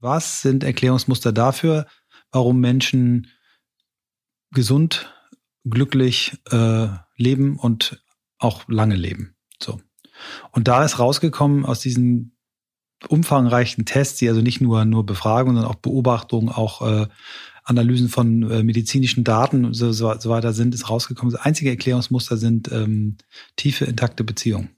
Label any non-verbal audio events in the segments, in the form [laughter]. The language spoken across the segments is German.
Was sind Erklärungsmuster dafür, warum Menschen gesund, glücklich äh, leben und auch lange leben? So. Und da ist rausgekommen aus diesen umfangreichen Tests, die also nicht nur nur Befragungen, sondern auch Beobachtungen, auch äh, Analysen von äh, medizinischen Daten und so, so, weiter sind, ist rausgekommen. Das einzige Erklärungsmuster sind ähm, tiefe, intakte Beziehungen.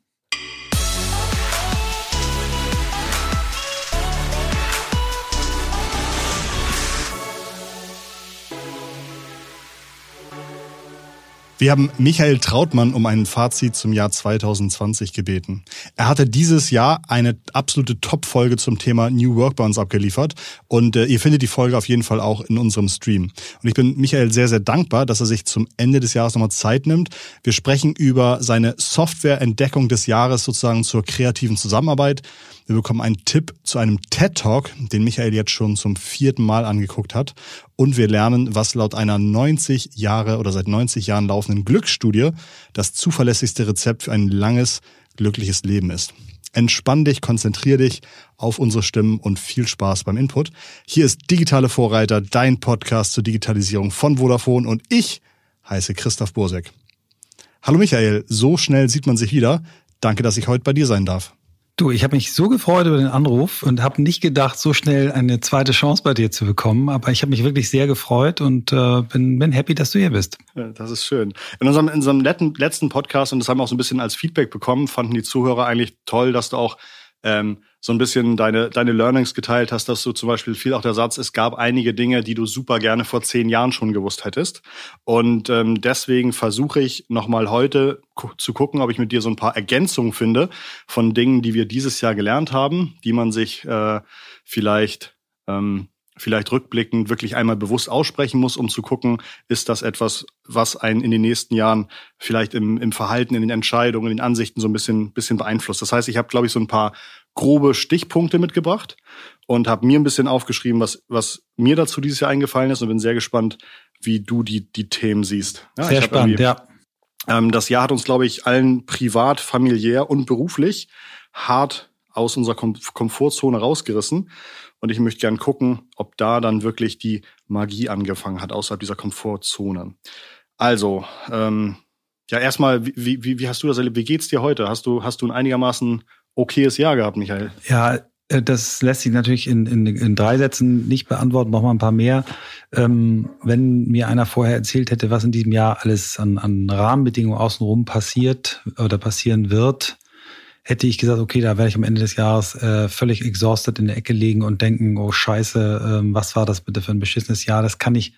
Wir haben Michael Trautmann um ein Fazit zum Jahr 2020 gebeten. Er hatte dieses Jahr eine absolute Top-Folge zum Thema New Work bei uns abgeliefert und äh, ihr findet die Folge auf jeden Fall auch in unserem Stream. Und ich bin Michael sehr, sehr dankbar, dass er sich zum Ende des Jahres nochmal Zeit nimmt. Wir sprechen über seine Software-Entdeckung des Jahres sozusagen zur kreativen Zusammenarbeit. Wir bekommen einen Tipp zu einem TED-Talk, den Michael jetzt schon zum vierten Mal angeguckt hat. Und wir lernen, was laut einer 90 Jahre oder seit 90 Jahren laufenden Glücksstudie das zuverlässigste Rezept für ein langes, glückliches Leben ist. Entspann dich, konzentrier dich auf unsere Stimmen und viel Spaß beim Input. Hier ist Digitale Vorreiter, dein Podcast zur Digitalisierung von Vodafone und ich heiße Christoph Bursek. Hallo Michael, so schnell sieht man sich wieder. Danke, dass ich heute bei dir sein darf. Du, ich habe mich so gefreut über den Anruf und habe nicht gedacht, so schnell eine zweite Chance bei dir zu bekommen. Aber ich habe mich wirklich sehr gefreut und äh, bin, bin happy, dass du hier bist. Ja, das ist schön. In unserem, in unserem letzten Podcast, und das haben wir auch so ein bisschen als Feedback bekommen, fanden die Zuhörer eigentlich toll, dass du auch ähm, so ein bisschen deine, deine Learnings geteilt hast, dass du zum Beispiel viel auch der Satz, es gab einige Dinge, die du super gerne vor zehn Jahren schon gewusst hättest. Und ähm, deswegen versuche ich nochmal heute zu gucken, ob ich mit dir so ein paar Ergänzungen finde von Dingen, die wir dieses Jahr gelernt haben, die man sich äh, vielleicht ähm, vielleicht rückblickend wirklich einmal bewusst aussprechen muss, um zu gucken, ist das etwas, was einen in den nächsten Jahren vielleicht im, im Verhalten, in den Entscheidungen, in den Ansichten so ein bisschen, bisschen beeinflusst. Das heißt, ich habe, glaube ich, so ein paar grobe Stichpunkte mitgebracht und habe mir ein bisschen aufgeschrieben, was, was mir dazu dieses Jahr eingefallen ist und bin sehr gespannt, wie du die, die Themen siehst. Ja, sehr spannend, ja. Ähm, das Jahr hat uns, glaube ich, allen privat, familiär und beruflich hart aus unserer Kom Komfortzone rausgerissen. Und ich möchte gern gucken, ob da dann wirklich die Magie angefangen hat außerhalb dieser Komfortzone. Also, ähm, ja, erstmal, wie, wie, wie hast du das erlebt? Wie geht's dir heute? Hast du, hast du ein einigermaßen okayes Jahr gehabt, Michael. Ja, äh, das lässt sich natürlich in, in, in drei Sätzen nicht beantworten, noch mal ein paar mehr. Ähm, wenn mir einer vorher erzählt hätte, was in diesem Jahr alles an, an Rahmenbedingungen außenrum passiert oder passieren wird, hätte ich gesagt, okay, da werde ich am Ende des Jahres äh, völlig exhausted in der Ecke liegen und denken, oh Scheiße, ähm, was war das bitte für ein beschissenes Jahr? Das kann ich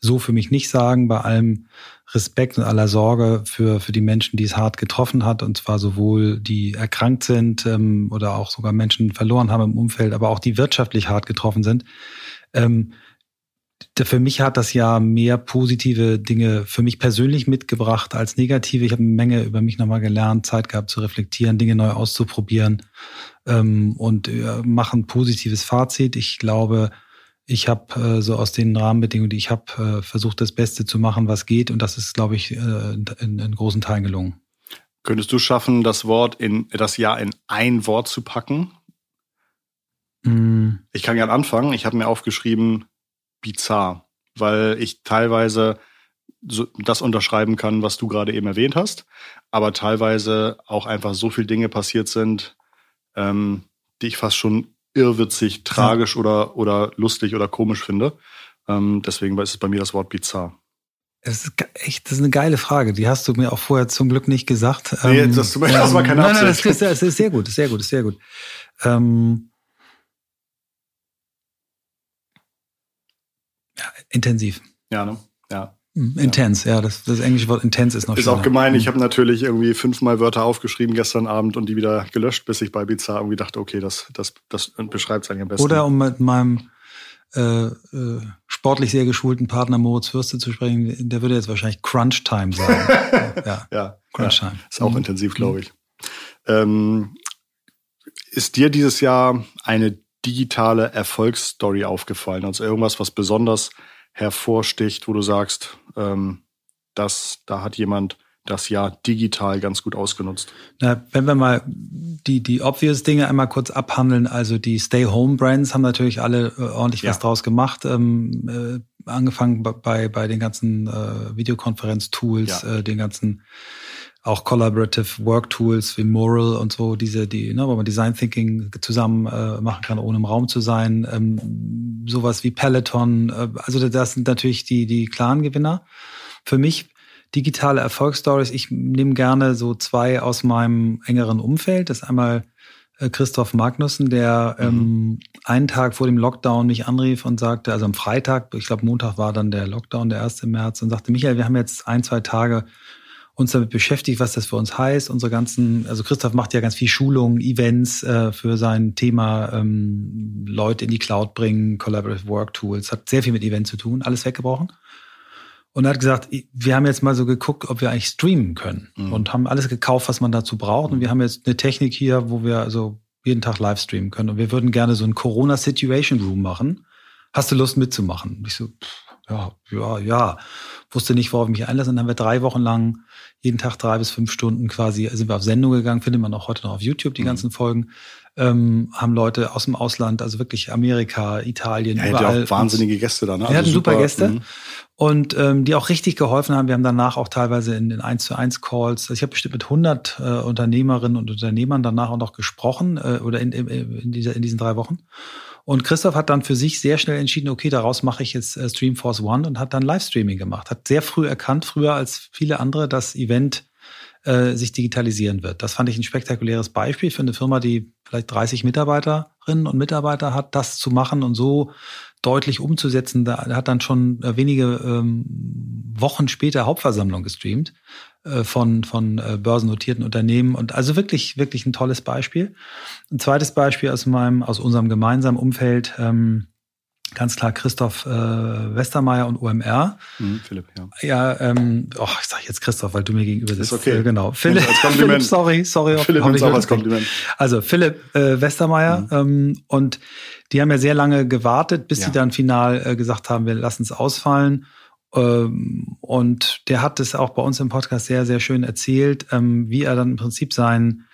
so für mich nicht sagen, bei allem Respekt und aller Sorge für, für die Menschen, die es hart getroffen hat, und zwar sowohl die erkrankt sind ähm, oder auch sogar Menschen verloren haben im Umfeld, aber auch die wirtschaftlich hart getroffen sind. Ähm, für mich hat das Jahr mehr positive Dinge für mich persönlich mitgebracht als negative. Ich habe eine Menge über mich nochmal gelernt, Zeit gehabt zu reflektieren, Dinge neu auszuprobieren ähm, und äh, machen positives Fazit. Ich glaube, ich habe äh, so aus den Rahmenbedingungen, die ich habe, äh, versucht, das Beste zu machen, was geht. Und das ist, glaube ich, äh, in, in, großen Teilen gelungen. Könntest du schaffen, das Wort in das Jahr in ein Wort zu packen? Mm. Ich kann gerne anfangen. Ich habe mir aufgeschrieben, bizarr, weil ich teilweise so das unterschreiben kann, was du gerade eben erwähnt hast, aber teilweise auch einfach so viele Dinge passiert sind, ähm, die ich fast schon irrwitzig, tragisch ja. oder, oder lustig oder komisch finde. Ähm, deswegen ist es bei mir das Wort bizarr. Das ist echt, das ist eine geile Frage. Die hast du mir auch vorher zum Glück nicht gesagt. Nee, ähm, das, das war keine Nein, nein, das ist, das ist sehr gut, ist sehr gut, ist sehr gut. Ähm, ja, intensiv. Ja, ne? Ja. Hm, intens, ja, das, das englische Wort intens ist noch Ist schöner. auch gemein. Ich hm. habe natürlich irgendwie fünfmal Wörter aufgeschrieben gestern Abend und die wieder gelöscht, bis ich bei Bizarre irgendwie dachte, okay, das, das, das beschreibt es eigentlich am besten. Oder um mit meinem äh, äh, sportlich sehr geschulten Partner Moritz Fürste zu sprechen, der würde jetzt wahrscheinlich Crunch Time sagen. [laughs] ja, ja, Crunch Time. Ja, ist auch mhm. intensiv, glaube ich. Ähm, ist dir dieses Jahr eine digitale Erfolgsstory aufgefallen? Also irgendwas, was besonders hervorsticht, wo du sagst, ähm, das, da hat jemand das Jahr digital ganz gut ausgenutzt. Na, wenn wir mal die, die obvious Dinge einmal kurz abhandeln, also die Stay-Home-Brands haben natürlich alle äh, ordentlich ja. was draus gemacht. Ähm, äh, angefangen bei, bei den ganzen äh, Videokonferenz-Tools, ja. äh, den ganzen auch Collaborative Work Tools wie Moral und so, diese, die, ne, wo man Design Thinking zusammen äh, machen kann, ohne im Raum zu sein. Ähm, sowas wie Peloton. Äh, also das sind natürlich die, die klaren Gewinner. Für mich digitale Erfolgsstories. Ich nehme gerne so zwei aus meinem engeren Umfeld. Das ist einmal äh, Christoph Magnussen, der mhm. ähm, einen Tag vor dem Lockdown mich anrief und sagte, also am Freitag, ich glaube Montag war dann der Lockdown, der 1. März, und sagte, Michael, wir haben jetzt ein, zwei Tage uns damit beschäftigt, was das für uns heißt. Unsere ganzen, also Christoph macht ja ganz viel Schulungen, Events äh, für sein Thema ähm, Leute in die Cloud bringen, Collaborative Work Tools, hat sehr viel mit Events zu tun, alles weggebrochen. Und er hat gesagt, wir haben jetzt mal so geguckt, ob wir eigentlich streamen können mhm. und haben alles gekauft, was man dazu braucht. Und wir haben jetzt eine Technik hier, wo wir also jeden Tag live streamen können. Und wir würden gerne so ein Corona Situation Room machen. Hast du Lust mitzumachen? Und ich so, pff, ja, ja, ja. Wusste nicht, worauf ich mich einlasse. Und dann haben wir drei Wochen lang jeden Tag drei bis fünf Stunden quasi sind wir auf Sendung gegangen, findet man auch heute noch auf YouTube die mhm. ganzen Folgen. Ähm, haben Leute aus dem Ausland, also wirklich Amerika, Italien, ja, überall. auch wahnsinnige Gäste da, ne? Wir also hatten super, super Gäste. Mhm. Und ähm, die auch richtig geholfen haben. Wir haben danach auch teilweise in den 1 zu 1 Calls, also ich habe bestimmt mit 100 äh, Unternehmerinnen und Unternehmern danach auch noch gesprochen äh, oder in, in, in, dieser, in diesen drei Wochen. Und Christoph hat dann für sich sehr schnell entschieden, okay, daraus mache ich jetzt äh, Streamforce One und hat dann Livestreaming gemacht. Hat sehr früh erkannt, früher als viele andere, das Event äh, sich digitalisieren wird. Das fand ich ein spektakuläres Beispiel für eine Firma, die vielleicht 30 Mitarbeiterinnen und Mitarbeiter hat, das zu machen und so deutlich umzusetzen. Da hat dann schon äh, wenige ähm, Wochen später Hauptversammlung gestreamt von, von äh, börsennotierten Unternehmen. Und also wirklich, wirklich ein tolles Beispiel. Ein zweites Beispiel aus meinem, aus unserem gemeinsamen Umfeld, ähm, ganz klar Christoph äh, Westermeier und OMR. Mhm, Philipp, ja. Ja, ähm, oh, ich sage jetzt Christoph, weil du mir gegenüber sitzt. Ist okay. Äh, genau. Philipp, [laughs] Philipp, sorry, sorry. Philipp auch als Kompliment. Also Philipp äh, Westermeier mhm. ähm, und die haben ja sehr lange gewartet, bis ja. sie dann final äh, gesagt haben, wir lassen es ausfallen. Ähm, und der hat es auch bei uns im Podcast sehr, sehr schön erzählt, ähm, wie er dann im Prinzip sein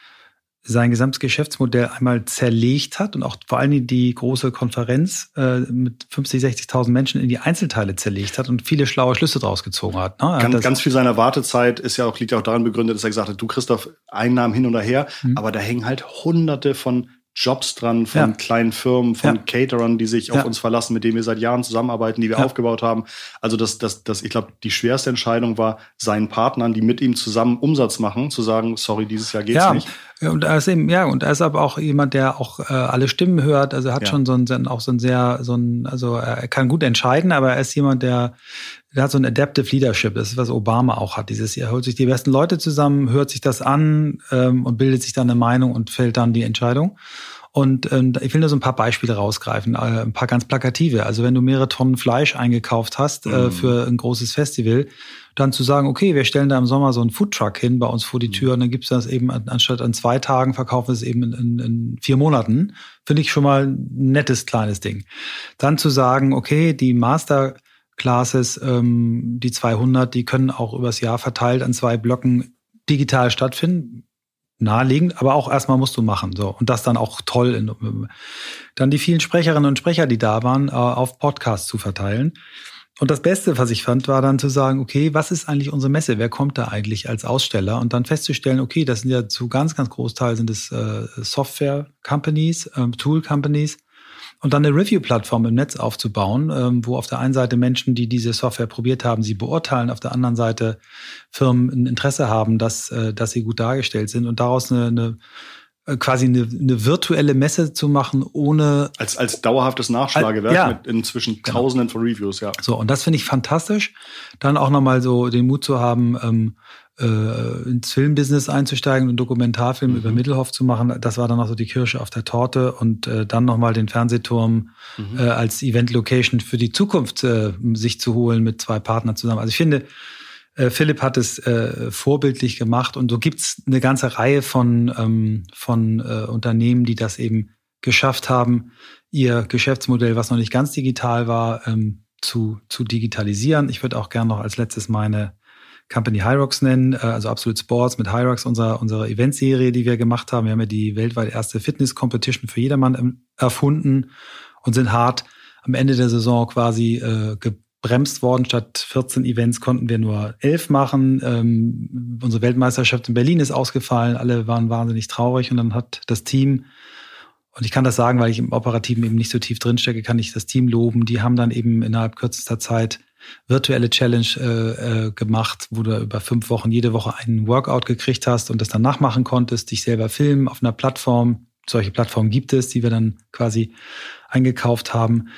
sein gesamtes Geschäftsmodell einmal zerlegt hat und auch vor allen Dingen die große Konferenz äh, mit 50, 60.000 Menschen in die Einzelteile zerlegt hat und viele schlaue Schlüsse daraus gezogen hat. Ne? Ganz, ganz viel seiner Wartezeit ist ja auch, liegt ja auch daran begründet, dass er gesagt hat, du Christoph, Einnahmen hin oder her, mhm. aber da hängen halt hunderte von Jobs dran von ja. kleinen Firmen, von ja. Caterern, die sich auf uns verlassen, mit denen wir seit Jahren zusammenarbeiten, die wir aufgebaut haben. Also das, das, das, ich glaube, die schwerste Entscheidung war, seinen Partnern, die mit ihm zusammen Umsatz machen, zu sagen, sorry, dieses Jahr geht's nicht. Und er ist eben, ja, und er ist aber auch jemand, der auch äh, alle Stimmen hört. Also er hat schon so ein, auch so ein sehr, so ein, also er kann gut entscheiden, aber er ist jemand, der, der hat so ein Adaptive Leadership. Das ist, was Obama auch hat. Dieses, er holt sich die besten Leute zusammen, hört sich das an ähm, und bildet sich dann eine Meinung und fällt dann die Entscheidung. Und ähm, ich will nur so ein paar Beispiele rausgreifen, äh, ein paar ganz plakative. Also wenn du mehrere Tonnen Fleisch eingekauft hast äh, mhm. für ein großes Festival, dann zu sagen, okay, wir stellen da im Sommer so einen Foodtruck hin bei uns vor die Tür und dann gibt's das eben anstatt an zwei Tagen verkaufen wir es eben in, in, in vier Monaten, finde ich schon mal ein nettes kleines Ding. Dann zu sagen, okay, die Master Classes, ähm, die 200, die können auch übers Jahr verteilt an zwei Blöcken digital stattfinden. Naheliegend, aber auch erstmal musst du machen. So. Und das dann auch toll. In, dann die vielen Sprecherinnen und Sprecher, die da waren, äh, auf Podcasts zu verteilen. Und das Beste, was ich fand, war dann zu sagen, okay, was ist eigentlich unsere Messe? Wer kommt da eigentlich als Aussteller? Und dann festzustellen, okay, das sind ja zu ganz, ganz Großteil sind es äh, Software-Companies, äh, Tool-Companies, und dann eine Review-Plattform im Netz aufzubauen, ähm, wo auf der einen Seite Menschen, die diese Software probiert haben, sie beurteilen, auf der anderen Seite Firmen ein Interesse haben, dass, äh, dass sie gut dargestellt sind und daraus eine, eine äh, quasi eine, eine virtuelle Messe zu machen, ohne als als dauerhaftes Nachschlagewerk ja. mit inzwischen genau. Tausenden von Reviews, ja. So und das finde ich fantastisch. Dann auch nochmal so den Mut zu haben, ähm, äh, ins Filmbusiness einzusteigen und Dokumentarfilm mhm. über Mittelhoff zu machen. Das war dann noch so die Kirsche auf der Torte und äh, dann nochmal den Fernsehturm mhm. äh, als Event-Location für die Zukunft äh, sich zu holen mit zwei Partnern zusammen. Also ich finde, äh, Philipp hat es äh, vorbildlich gemacht und so gibt's eine ganze Reihe von, ähm, von äh, Unternehmen, die das eben geschafft haben, ihr Geschäftsmodell, was noch nicht ganz digital war, ähm, zu, zu digitalisieren. Ich würde auch gern noch als letztes meine Company Hyrox nennen, äh, also Absolute Sports mit Hyrox, unserer, unserer Eventserie, die wir gemacht haben. Wir haben ja die weltweit erste Fitness-Competition für jedermann erfunden und sind hart am Ende der Saison quasi äh, gebremst worden. Statt 14 Events konnten wir nur 11 machen. Ähm, unsere Weltmeisterschaft in Berlin ist ausgefallen. Alle waren wahnsinnig traurig und dann hat das Team und ich kann das sagen, weil ich im Operativen eben nicht so tief drinstecke, kann ich das Team loben. Die haben dann eben innerhalb kürzester Zeit virtuelle Challenge äh, äh, gemacht, wo du über fünf Wochen jede Woche einen Workout gekriegt hast und das dann nachmachen konntest, dich selber filmen auf einer Plattform. Solche Plattformen gibt es, die wir dann quasi eingekauft haben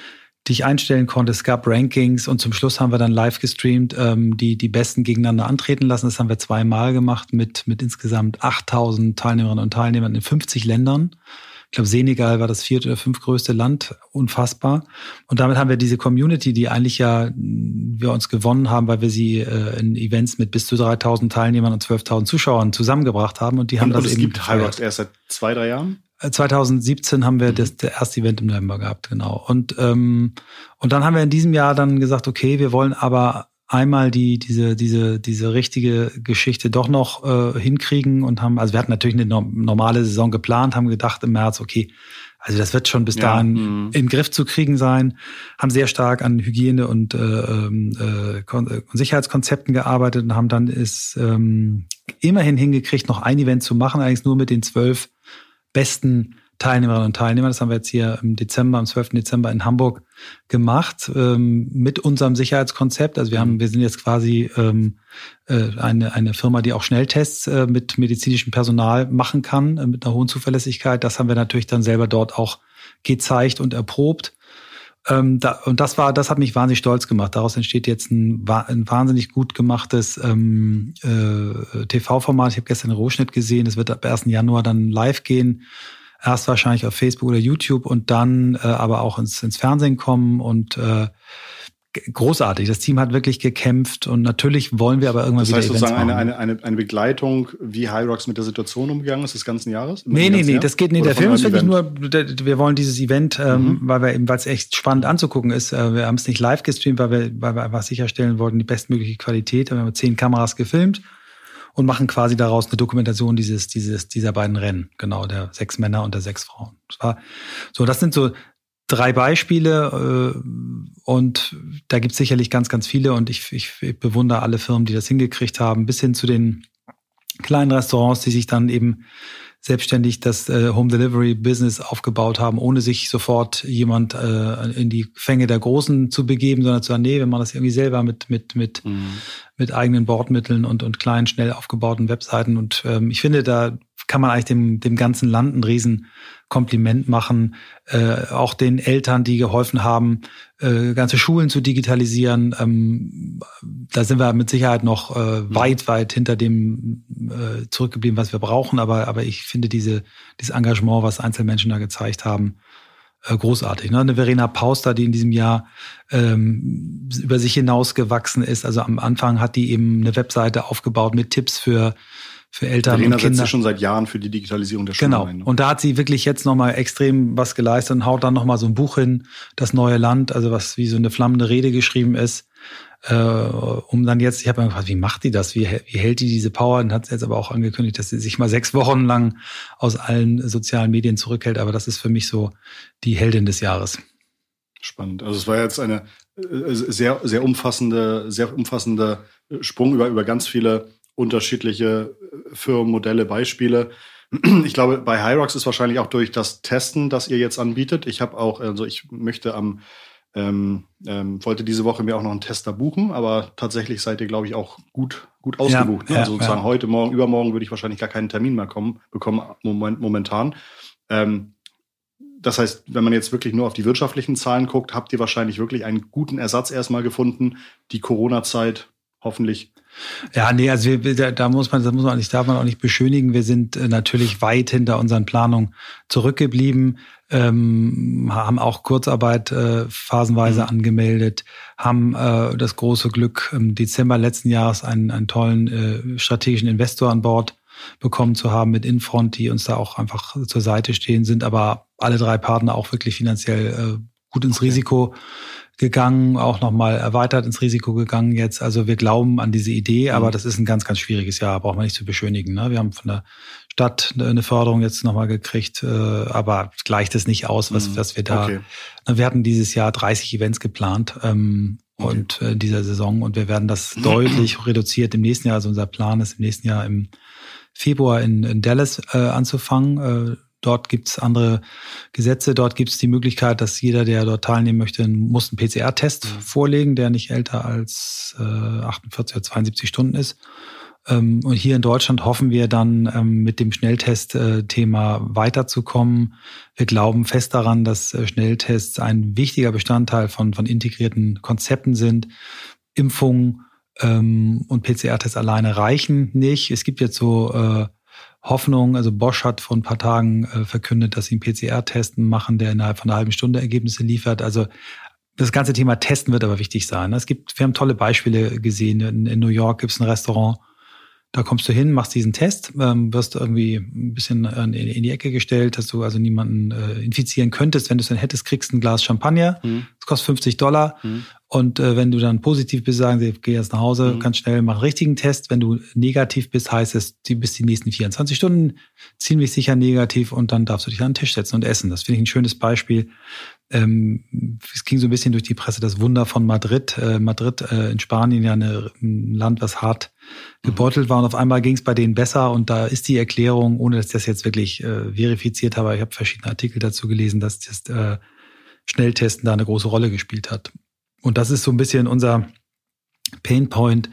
dich einstellen konntest. Es gab Rankings und zum Schluss haben wir dann live gestreamt, ähm, die die Besten gegeneinander antreten lassen. Das haben wir zweimal gemacht mit, mit insgesamt 8000 Teilnehmerinnen und Teilnehmern in 50 Ländern. Ich glaube, Senegal war das vierte oder fünftgrößte Land, unfassbar. Und damit haben wir diese Community, die eigentlich ja wir uns gewonnen haben, weil wir sie äh, in Events mit bis zu 3000 Teilnehmern und 12.000 Zuschauern zusammengebracht haben. Und die haben und, das und es eben. gibt Hyrox erst seit zwei, drei Jahren? 2017 äh, haben wir mhm. das, das erste Event im November gehabt, genau. Und, ähm, und dann haben wir in diesem Jahr dann gesagt, okay, wir wollen aber einmal die diese diese diese richtige Geschichte doch noch äh, hinkriegen und haben also wir hatten natürlich eine normale Saison geplant haben gedacht im März okay also das wird schon bis ja, dahin mh. in den Griff zu kriegen sein haben sehr stark an Hygiene und äh, ähm, äh, Sicherheitskonzepten gearbeitet und haben dann ist ähm, immerhin hingekriegt noch ein Event zu machen eigentlich nur mit den zwölf besten Teilnehmerinnen und Teilnehmer. Das haben wir jetzt hier im Dezember, am 12. Dezember in Hamburg gemacht ähm, mit unserem Sicherheitskonzept. Also wir haben, wir sind jetzt quasi ähm, äh, eine, eine Firma, die auch Schnelltests äh, mit medizinischem Personal machen kann, äh, mit einer hohen Zuverlässigkeit. Das haben wir natürlich dann selber dort auch gezeigt und erprobt. Ähm, da, und das war, das hat mich wahnsinnig stolz gemacht. Daraus entsteht jetzt ein, ein wahnsinnig gut gemachtes ähm, äh, TV-Format. Ich habe gestern einen Rohschnitt gesehen. Es wird ab 1. Januar dann live gehen erst wahrscheinlich auf Facebook oder YouTube und dann äh, aber auch ins, ins Fernsehen kommen und äh, großartig. Das Team hat wirklich gekämpft und natürlich wollen wir aber irgendwann das heißt wieder sozusagen eine, eine, eine, eine Begleitung, wie Hyrox mit der Situation umgegangen ist des ganzen Jahres? Nee, nee, nee, Jahr? das geht nicht. Der Film ist wirklich nur, wir wollen dieses Event, ähm, mhm. weil wir eben, weil es echt spannend anzugucken ist. Äh, wir haben es nicht live gestreamt, weil wir, weil wir einfach sicherstellen wollten, die bestmögliche Qualität. Wir haben zehn Kameras gefilmt und machen quasi daraus eine Dokumentation dieses, dieses, dieser beiden Rennen, genau, der sechs Männer und der sechs Frauen. Das war so, das sind so drei Beispiele äh, und da gibt es sicherlich ganz, ganz viele und ich, ich bewundere alle Firmen, die das hingekriegt haben, bis hin zu den kleinen Restaurants, die sich dann eben selbstständig das äh, Home Delivery Business aufgebaut haben, ohne sich sofort jemand äh, in die Fänge der Großen zu begeben, sondern zu sagen, nee, wir machen das irgendwie selber mit mit mit mhm. mit eigenen Bordmitteln und und kleinen schnell aufgebauten Webseiten und ähm, ich finde, da kann man eigentlich dem dem ganzen Land ein riesen Kompliment machen, äh, auch den Eltern, die geholfen haben, äh, ganze Schulen zu digitalisieren. Ähm, da sind wir mit Sicherheit noch äh, mhm. weit, weit hinter dem äh, zurückgeblieben, was wir brauchen. Aber, aber ich finde diese, dieses Engagement, was Einzelmenschen da gezeigt haben, äh, großartig. Ne? Eine Verena Pauster, die in diesem Jahr ähm, über sich hinausgewachsen ist. Also am Anfang hat die eben eine Webseite aufgebaut mit Tipps für für Eltern Verena und Kinder. setzt sich schon seit Jahren für die Digitalisierung der Schule genau. ein. Ne? Und da hat sie wirklich jetzt nochmal extrem was geleistet und haut dann nochmal so ein Buch hin, Das neue Land, also was wie so eine flammende Rede geschrieben ist, äh, um dann jetzt, ich habe mir gefragt, wie macht die das? Wie, wie hält die diese Power? Und hat jetzt aber auch angekündigt, dass sie sich mal sechs Wochen lang aus allen sozialen Medien zurückhält. Aber das ist für mich so die Heldin des Jahres. Spannend. Also es war jetzt eine äh, sehr, sehr umfassende, sehr umfassende Sprung über, über ganz viele unterschiedliche äh, Firmen, Modelle, Beispiele. [clears throat] Ich glaube, bei Hyrox ist wahrscheinlich auch durch das Testen, das ihr jetzt anbietet. Ich habe auch, also ich möchte am, ähm, ähm, wollte diese Woche mir auch noch einen Tester buchen, aber tatsächlich seid ihr, glaube ich, auch gut, gut ausgebucht. Ne? Ja, also sozusagen ja. heute, morgen, übermorgen würde ich wahrscheinlich gar keinen Termin mehr kommen, bekommen, moment, momentan. Ähm, das heißt, wenn man jetzt wirklich nur auf die wirtschaftlichen Zahlen guckt, habt ihr wahrscheinlich wirklich einen guten Ersatz erstmal gefunden. Die Corona-Zeit hoffentlich ja, nee, also wir, da, da muss man, das muss man nicht, darf man auch nicht beschönigen. Wir sind äh, natürlich weit hinter unseren Planungen zurückgeblieben, ähm, haben auch Kurzarbeit äh, phasenweise mhm. angemeldet, haben äh, das große Glück, im Dezember letzten Jahres einen, einen tollen äh, strategischen Investor an Bord bekommen zu haben mit Infront, die uns da auch einfach zur Seite stehen, sind aber alle drei Partner auch wirklich finanziell äh, gut ins okay. Risiko gegangen, auch nochmal erweitert ins Risiko gegangen jetzt. Also wir glauben an diese Idee, aber mhm. das ist ein ganz, ganz schwieriges Jahr, braucht man nicht zu beschönigen. Ne? Wir haben von der Stadt eine Förderung jetzt nochmal gekriegt, äh, aber gleicht es nicht aus, was, mhm. was wir da. Okay. Wir hatten dieses Jahr 30 Events geplant ähm, okay. und äh, dieser Saison und wir werden das [clears throat] deutlich reduziert im nächsten Jahr. Also unser Plan ist im nächsten Jahr im Februar in, in Dallas äh, anzufangen. Äh, Dort gibt es andere Gesetze. Dort gibt es die Möglichkeit, dass jeder, der dort teilnehmen möchte, muss einen PCR-Test mhm. vorlegen, der nicht älter als äh, 48 oder 72 Stunden ist. Ähm, und hier in Deutschland hoffen wir dann ähm, mit dem Schnelltest-Thema weiterzukommen. Wir glauben fest daran, dass äh, Schnelltests ein wichtiger Bestandteil von, von integrierten Konzepten sind. Impfungen ähm, und PCR-Tests alleine reichen nicht. Es gibt jetzt so äh, Hoffnung. Also Bosch hat vor ein paar Tagen äh, verkündet, dass sie einen PCR-Testen machen, der innerhalb von einer halben Stunde Ergebnisse liefert. Also das ganze Thema Testen wird aber wichtig sein. Es gibt, wir haben tolle Beispiele gesehen. In, in New York gibt es ein Restaurant, da kommst du hin, machst diesen Test, ähm, wirst irgendwie ein bisschen in, in, die Ecke gestellt, dass du also niemanden äh, infizieren könntest. Wenn du es dann hättest, kriegst du ein Glas Champagner. Mhm. Das kostet 50 Dollar. Mhm. Und äh, wenn du dann positiv bist, sagen sie, geh jetzt nach Hause, mhm. ganz schnell, mach einen richtigen Test. Wenn du negativ bist, heißt es, du bist die nächsten 24 Stunden ziemlich sicher negativ und dann darfst du dich an den Tisch setzen und essen. Das finde ich ein schönes Beispiel. Ähm, es ging so ein bisschen durch die Presse das Wunder von Madrid. Äh, Madrid äh, in Spanien ja eine, ein Land, was hart mhm. gebeutelt war und auf einmal ging es bei denen besser und da ist die Erklärung, ohne dass ich das jetzt wirklich äh, verifiziert habe, ich habe verschiedene Artikel dazu gelesen, dass das äh, Schnelltesten da eine große Rolle gespielt hat. Und das ist so ein bisschen unser Painpoint,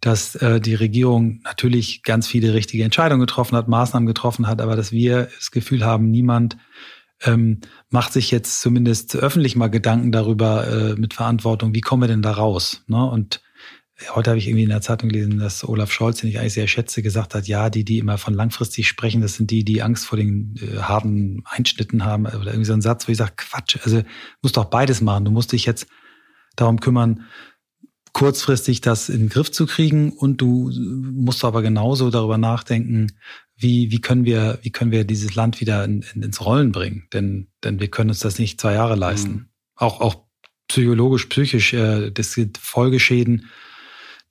dass äh, die Regierung natürlich ganz viele richtige Entscheidungen getroffen hat, Maßnahmen getroffen hat, aber dass wir das Gefühl haben, niemand ähm, macht sich jetzt zumindest öffentlich mal Gedanken darüber äh, mit Verantwortung, wie kommen wir denn da raus? Ne? Und heute habe ich irgendwie in der Zeitung gelesen, dass Olaf Scholz, den ich eigentlich sehr schätze, gesagt hat, ja, die, die immer von langfristig sprechen, das sind die, die Angst vor den äh, harten Einschnitten haben. Oder irgendwie so ein Satz, wo ich sage, Quatsch, also musst doch beides machen. Du musst dich jetzt darum kümmern, kurzfristig das in den Griff zu kriegen und du musst aber genauso darüber nachdenken, wie, wie können wir, wie können wir dieses Land wieder in, in, ins Rollen bringen? Denn, denn wir können uns das nicht zwei Jahre leisten. Mhm. Auch, auch psychologisch, psychisch, äh, das sind Folgeschäden,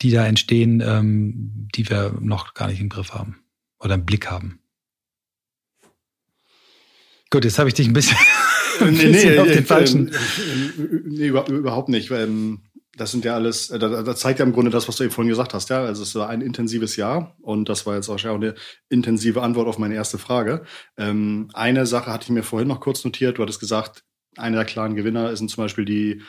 die da entstehen, ähm, die wir noch gar nicht im Griff haben oder im Blick haben. Gut, jetzt habe ich dich ein bisschen, [laughs] ein bisschen nee, auf den falschen. Nee, überhaupt nicht. Ähm, das sind ja alles, äh, zeigt ja im Grunde das, was du eben vorhin gesagt hast, ja. Also es war ein intensives Jahr und das war jetzt auch eine intensive Antwort auf meine erste Frage. Ähm, eine Sache hatte ich mir vorhin noch kurz notiert. Du hattest gesagt, einer der klaren Gewinner sind zum Beispiel die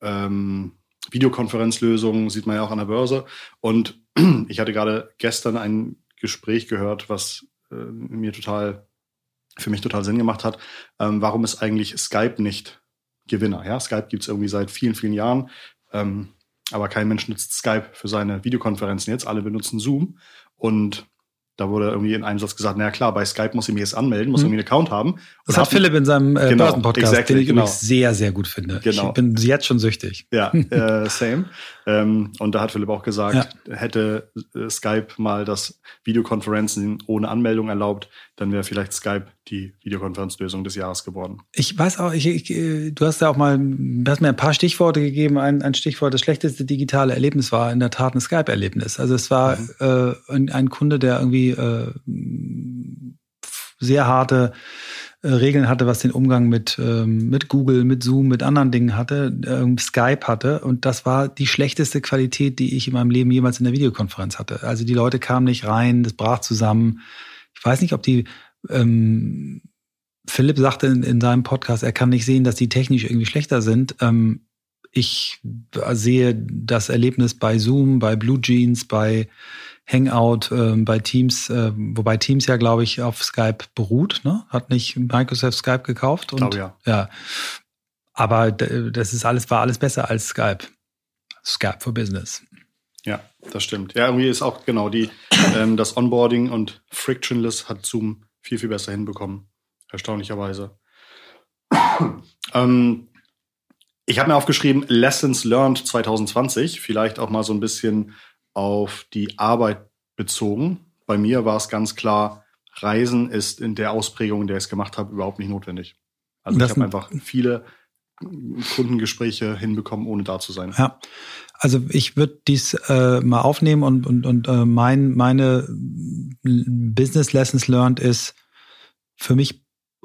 ähm, Videokonferenzlösungen, sieht man ja auch an der Börse. Und [clears throat] ich hatte gerade gestern ein Gespräch gehört, was äh, mir total, für mich total Sinn gemacht hat. Ähm, warum ist eigentlich Skype nicht Gewinner? Ja, Skype gibt es irgendwie seit vielen, vielen Jahren. Ähm, aber kein Mensch nutzt Skype für seine Videokonferenzen jetzt. Alle benutzen Zoom. Und da wurde irgendwie in einem Satz gesagt, naja klar, bei Skype muss ich mich jetzt anmelden, muss mhm. irgendwie einen Account haben. Das hat Philipp in seinem äh, genau, Börsenpodcast, exactly, den ich genau. übrigens sehr, sehr gut finde. Genau. Ich bin jetzt schon süchtig. Ja, [laughs] äh, same. Ähm, und da hat Philipp auch gesagt, ja. hätte äh, Skype mal das Videokonferenzen ohne Anmeldung erlaubt, dann wäre vielleicht Skype die Videokonferenzlösung des Jahres geworden. Ich weiß auch, ich, ich, du hast ja auch mal, du hast mir ein paar Stichworte gegeben. Ein, ein Stichwort, das schlechteste digitale Erlebnis war in der Tat ein Skype-Erlebnis. Also es war mhm. äh, ein, ein, Kunde, der irgendwie äh, sehr harte äh, Regeln hatte, was den Umgang mit, ähm, mit Google, mit Zoom, mit anderen Dingen hatte, ähm, Skype hatte. Und das war die schlechteste Qualität, die ich in meinem Leben jemals in der Videokonferenz hatte. Also die Leute kamen nicht rein, das brach zusammen. Ich weiß nicht, ob die ähm, Philipp sagte in, in seinem Podcast, er kann nicht sehen, dass die technisch irgendwie schlechter sind. Ähm, ich sehe das Erlebnis bei Zoom, bei Blue Jeans, bei Hangout äh, bei Teams, äh, wobei Teams ja, glaube ich, auf Skype beruht, ne? Hat nicht Microsoft Skype gekauft? Und, glaube ja. Ja. Aber das ist alles, war alles besser als Skype. Skype for Business. Ja, das stimmt. Ja, irgendwie ist auch genau die, ähm, das Onboarding und Frictionless hat Zoom viel, viel besser hinbekommen. Erstaunlicherweise. [coughs] ähm, ich habe mir aufgeschrieben, Lessons Learned 2020. Vielleicht auch mal so ein bisschen auf die Arbeit bezogen. Bei mir war es ganz klar, Reisen ist in der Ausprägung, in der ich es gemacht habe, überhaupt nicht notwendig. Also das ich habe einfach viele Kundengespräche hinbekommen, ohne da zu sein. Ja. Also ich würde dies äh, mal aufnehmen und, und, und äh, mein, meine Business Lessons learned ist für mich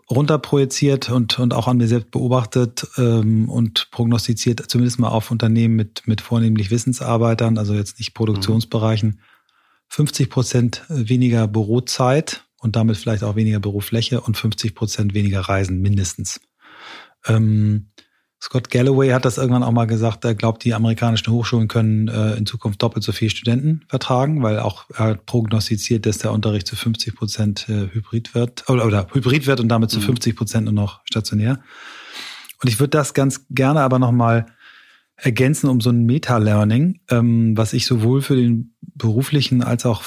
runterprojiziert und, und auch an mir selbst beobachtet ähm, und prognostiziert, zumindest mal auf Unternehmen mit, mit vornehmlich Wissensarbeitern, also jetzt nicht Produktionsbereichen, 50 Prozent weniger Bürozeit und damit vielleicht auch weniger Bürofläche und 50 Prozent weniger Reisen mindestens. Ähm, Scott Galloway hat das irgendwann auch mal gesagt, er glaubt, die amerikanischen Hochschulen können äh, in Zukunft doppelt so viele Studenten vertragen, weil auch er prognostiziert, dass der Unterricht zu 50 Prozent äh, hybrid wird oder, oder hybrid wird und damit zu 50 mhm. Prozent nur noch stationär. Und ich würde das ganz gerne aber nochmal ergänzen um so ein Meta-Learning, ähm, was ich sowohl für den beruflichen als auch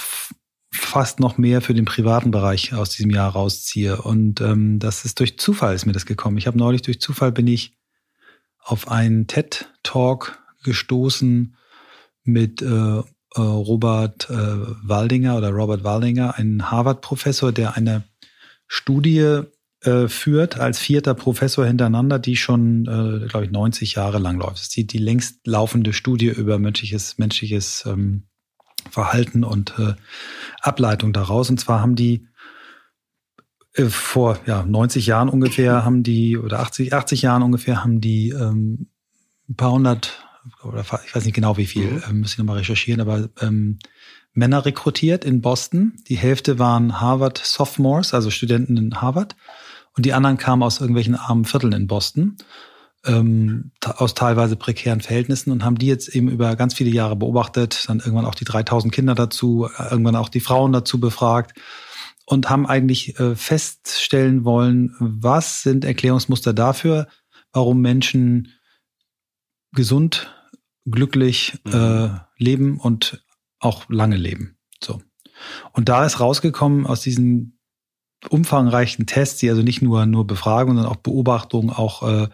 fast noch mehr für den privaten Bereich aus diesem Jahr rausziehe. Und ähm, das ist durch Zufall ist mir das gekommen. Ich habe neulich durch Zufall bin ich auf einen TED-Talk gestoßen mit äh, äh, Robert äh, Waldinger oder Robert Waldinger, ein Harvard-Professor, der eine Studie äh, führt als vierter Professor hintereinander, die schon, äh, glaube ich, 90 Jahre lang läuft. Das ist die, die längst laufende Studie über menschliches, menschliches ähm, Verhalten und äh, Ableitung daraus. Und zwar haben die vor ja, 90 Jahren ungefähr haben die, oder 80, 80 Jahren ungefähr, haben die ähm, ein paar hundert, oder ich weiß nicht genau wie viel, mhm. ähm, muss ich nochmal recherchieren, aber ähm, Männer rekrutiert in Boston. Die Hälfte waren Harvard Sophomores, also Studenten in Harvard. Und die anderen kamen aus irgendwelchen armen Vierteln in Boston, ähm, aus teilweise prekären Verhältnissen und haben die jetzt eben über ganz viele Jahre beobachtet, dann irgendwann auch die 3000 Kinder dazu, irgendwann auch die Frauen dazu befragt und haben eigentlich äh, feststellen wollen, was sind Erklärungsmuster dafür, warum Menschen gesund, glücklich mhm. äh, leben und auch lange leben. So. Und da ist rausgekommen aus diesen umfangreichen Tests, die also nicht nur nur Befragungen, sondern auch Beobachtungen, auch äh,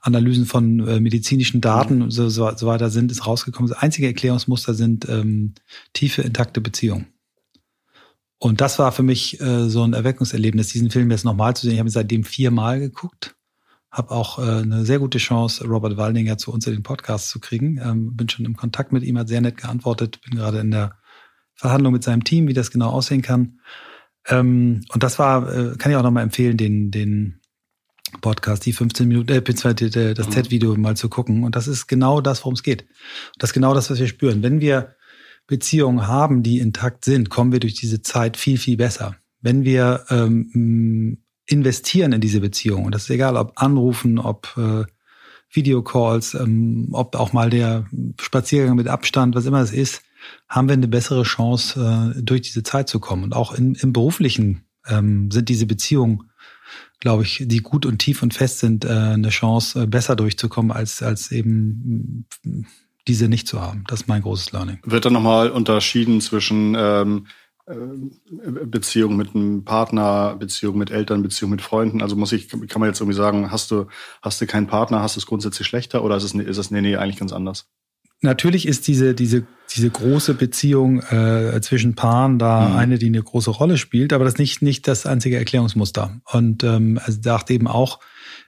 Analysen von äh, medizinischen Daten und so, so, so, weiter sind, ist rausgekommen. Das einzige Erklärungsmuster sind ähm, tiefe, intakte Beziehungen. Und das war für mich äh, so ein Erweckungserlebnis, diesen Film jetzt nochmal zu sehen. Ich habe ihn seitdem viermal geguckt. Habe auch äh, eine sehr gute Chance, Robert Waldinger zu uns in den Podcast zu kriegen. Ähm, bin schon im Kontakt mit ihm, hat sehr nett geantwortet. Bin gerade in der Verhandlung mit seinem Team, wie das genau aussehen kann. Ähm, und das war, äh, kann ich auch nochmal empfehlen, den, den Podcast, die 15 Minuten, äh, beziehungsweise das mhm. Z-Video mal zu gucken. Und das ist genau das, worum es geht. Und das ist genau das, was wir spüren. Wenn wir Beziehungen haben, die intakt sind, kommen wir durch diese Zeit viel, viel besser. Wenn wir ähm, investieren in diese Beziehung, und das ist egal, ob Anrufen, ob äh, Videocalls, ähm, ob auch mal der Spaziergang mit Abstand, was immer es ist, haben wir eine bessere Chance, äh, durch diese Zeit zu kommen. Und auch in, im beruflichen ähm, sind diese Beziehungen, glaube ich, die gut und tief und fest sind, äh, eine Chance, äh, besser durchzukommen als, als eben diese nicht zu haben. Das ist mein großes Learning. Wird dann nochmal unterschieden zwischen ähm, äh, Beziehung mit einem Partner, Beziehung mit Eltern, Beziehung mit Freunden? Also muss ich, kann man jetzt irgendwie sagen, hast du, hast du keinen Partner, hast du es grundsätzlich schlechter oder ist es, ist es nee, nee, eigentlich ganz anders? Natürlich ist diese, diese, diese große Beziehung äh, zwischen Paaren da mhm. eine, die eine große Rolle spielt, aber das ist nicht, nicht das einzige Erklärungsmuster. Und ähm, also dachte eben auch,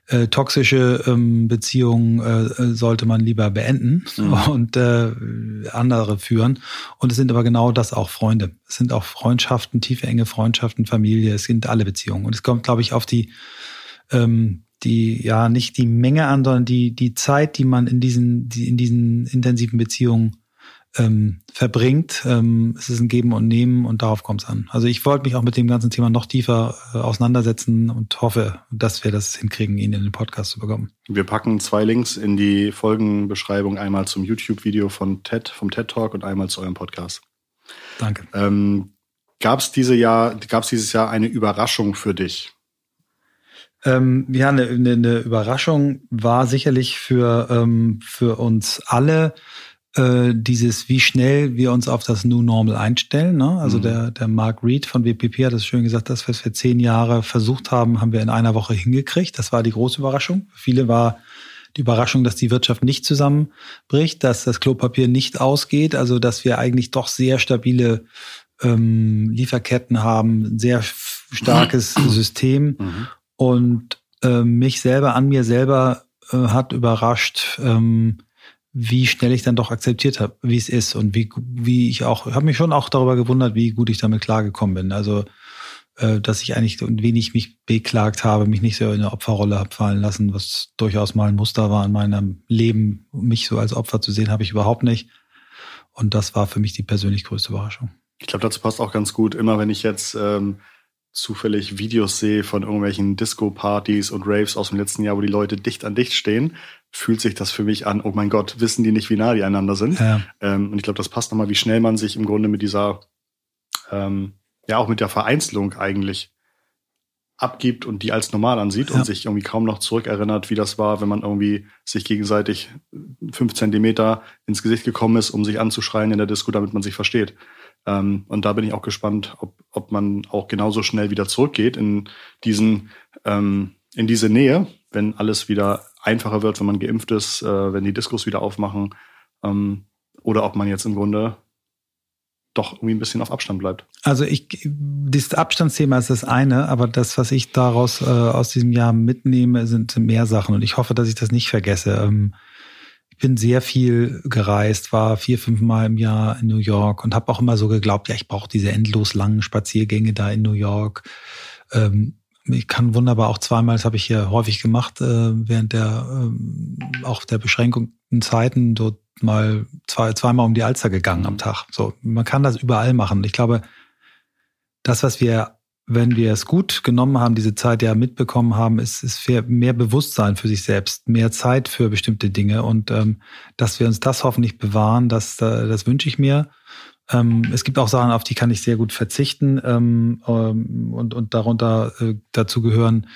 äh, toxische ähm, Beziehungen äh, sollte man lieber beenden mhm. [laughs] und äh, andere führen. Und es sind aber genau das auch Freunde. Es sind auch Freundschaften, tiefe, enge Freundschaften, Familie. Es sind alle Beziehungen. Und es kommt, glaube ich, auf die ähm, die ja nicht die Menge an, sondern die die Zeit, die man in diesen die in diesen intensiven Beziehungen ähm, verbringt. Ähm, es ist ein Geben und Nehmen und darauf kommt es an. Also ich wollte mich auch mit dem ganzen Thema noch tiefer äh, auseinandersetzen und hoffe, dass wir das hinkriegen, ihn in den Podcast zu bekommen. Wir packen zwei Links in die Folgenbeschreibung, einmal zum YouTube-Video von TED, vom TED Talk und einmal zu eurem Podcast. Danke. Ähm, Gab es diese Jahr, dieses Jahr eine Überraschung für dich? Ähm, ja, eine, eine, eine Überraschung war sicherlich für, ähm, für uns alle äh, dieses, wie schnell wir uns auf das New Normal einstellen. Ne? Also mhm. der, der Mark Reed von WPP hat es schön gesagt, dass wir es für zehn Jahre versucht haben, haben wir in einer Woche hingekriegt. Das war die große Überraschung. Für viele war die Überraschung, dass die Wirtschaft nicht zusammenbricht, dass das Klopapier nicht ausgeht, also dass wir eigentlich doch sehr stabile ähm, Lieferketten haben, ein sehr starkes. [clears throat] System. Mhm. Und äh, mich selber an mir selber äh, hat überrascht, ähm, wie schnell ich dann doch akzeptiert habe, wie es ist und wie, wie ich auch, habe mich schon auch darüber gewundert, wie gut ich damit klargekommen bin. Also, äh, dass ich eigentlich und wenig mich beklagt habe, mich nicht so in eine Opferrolle habe fallen lassen, was durchaus mal ein Muster war in meinem Leben, mich so als Opfer zu sehen, habe ich überhaupt nicht. Und das war für mich die persönlich größte Überraschung. Ich glaube, dazu passt auch ganz gut, immer wenn ich jetzt ähm, zufällig Videos sehe von irgendwelchen Disco-Partys und Raves aus dem letzten Jahr, wo die Leute dicht an dicht stehen, fühlt sich das für mich an, oh mein Gott, wissen die nicht, wie nah die einander sind. Ja. Ähm, und ich glaube, das passt nochmal, wie schnell man sich im Grunde mit dieser, ähm, ja auch mit der Vereinzelung eigentlich abgibt und die als normal ansieht ja. und sich irgendwie kaum noch zurückerinnert, wie das war, wenn man irgendwie sich gegenseitig fünf Zentimeter ins Gesicht gekommen ist, um sich anzuschreien in der Disco, damit man sich versteht. Ähm, und da bin ich auch gespannt, ob, ob man auch genauso schnell wieder zurückgeht in diesen, ähm, in diese Nähe, wenn alles wieder einfacher wird, wenn man geimpft ist, äh, wenn die Diskos wieder aufmachen, ähm, oder ob man jetzt im Grunde doch irgendwie ein bisschen auf Abstand bleibt. Also ich, dieses Abstandsthema ist das eine, aber das, was ich daraus äh, aus diesem Jahr mitnehme, sind mehr Sachen und ich hoffe, dass ich das nicht vergesse. Ähm, bin sehr viel gereist, war vier, fünf Mal im Jahr in New York und habe auch immer so geglaubt, ja, ich brauche diese endlos langen Spaziergänge da in New York. Ähm, ich kann wunderbar auch zweimal, das habe ich hier häufig gemacht, äh, während der ähm, auch der beschränkten Zeiten dort mal zwei, zweimal um die Alster gegangen am Tag. So, man kann das überall machen. Ich glaube, das, was wir wenn wir es gut genommen haben, diese Zeit ja mitbekommen haben, ist, ist mehr Bewusstsein für sich selbst, mehr Zeit für bestimmte Dinge und ähm, dass wir uns das hoffentlich bewahren, das, äh, das wünsche ich mir. Ähm, es gibt auch Sachen, auf die kann ich sehr gut verzichten ähm, ähm, und, und darunter äh, dazu gehören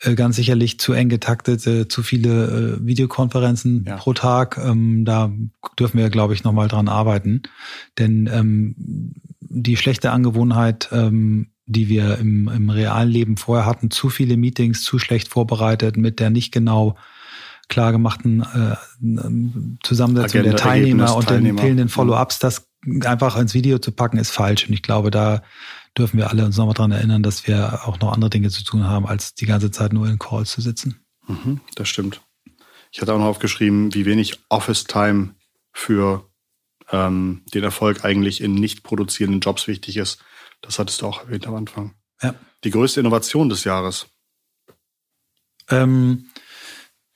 äh, ganz sicherlich zu eng getaktete, zu viele äh, Videokonferenzen ja. pro Tag. Ähm, da dürfen wir, glaube ich, nochmal dran arbeiten, denn ähm, die schlechte Angewohnheit ähm, die wir im, im realen Leben vorher hatten, zu viele Meetings, zu schlecht vorbereitet, mit der nicht genau klar gemachten äh, Zusammensetzung Agenda, der Teilnehmer und Teilnehmer. den fehlenden mhm. Follow-ups, das einfach ins Video zu packen, ist falsch. Und ich glaube, da dürfen wir alle uns nochmal dran erinnern, dass wir auch noch andere Dinge zu tun haben, als die ganze Zeit nur in Calls zu sitzen. Mhm, das stimmt. Ich hatte auch noch aufgeschrieben, wie wenig Office-Time für ähm, den Erfolg eigentlich in nicht produzierenden Jobs wichtig ist. Das hattest du auch erwähnt am Anfang. Ja. Die größte Innovation des Jahres. Ähm,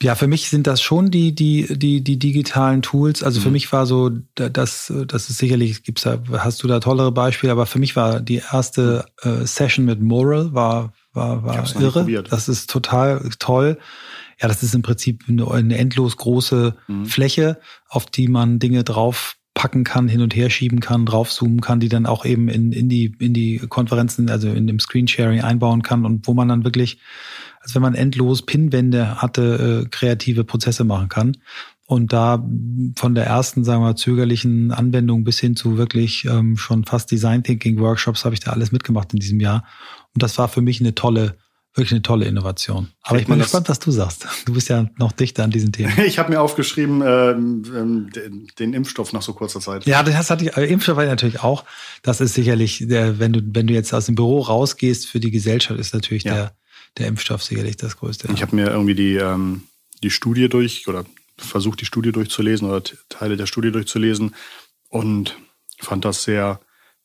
ja, für mich sind das schon die, die, die, die digitalen Tools. Also mhm. für mich war so, das, das ist sicherlich, gibt's da, hast du da tollere Beispiele, aber für mich war die erste äh, Session mit Moral war, war, war irre. Das ist total toll. Ja, das ist im Prinzip eine, eine endlos große mhm. Fläche, auf die man Dinge drauf packen kann, hin und her schieben kann, draufzoomen kann, die dann auch eben in, in die, in die Konferenzen, also in dem Screensharing einbauen kann und wo man dann wirklich, als wenn man endlos Pinwände hatte, äh, kreative Prozesse machen kann. Und da von der ersten, sagen wir, zögerlichen Anwendung bis hin zu wirklich ähm, schon fast Design Thinking Workshops habe ich da alles mitgemacht in diesem Jahr. Und das war für mich eine tolle wirklich eine tolle Innovation. Aber ich bin gespannt, was du sagst. Du bist ja noch dichter an diesen Themen. [laughs] ich habe mir aufgeschrieben, ähm, ähm, den, den, Impfstoff nach so kurzer Zeit. Ja, das hatte ich, äh, Impfstoff war natürlich auch. Das ist sicherlich, der, wenn du, wenn du jetzt aus dem Büro rausgehst für die Gesellschaft, ist natürlich ja. der, der Impfstoff sicherlich das Größte. Ich habe mir irgendwie die, ähm, die Studie durch oder versucht, die Studie durchzulesen oder Teile der Studie durchzulesen und fand das sehr,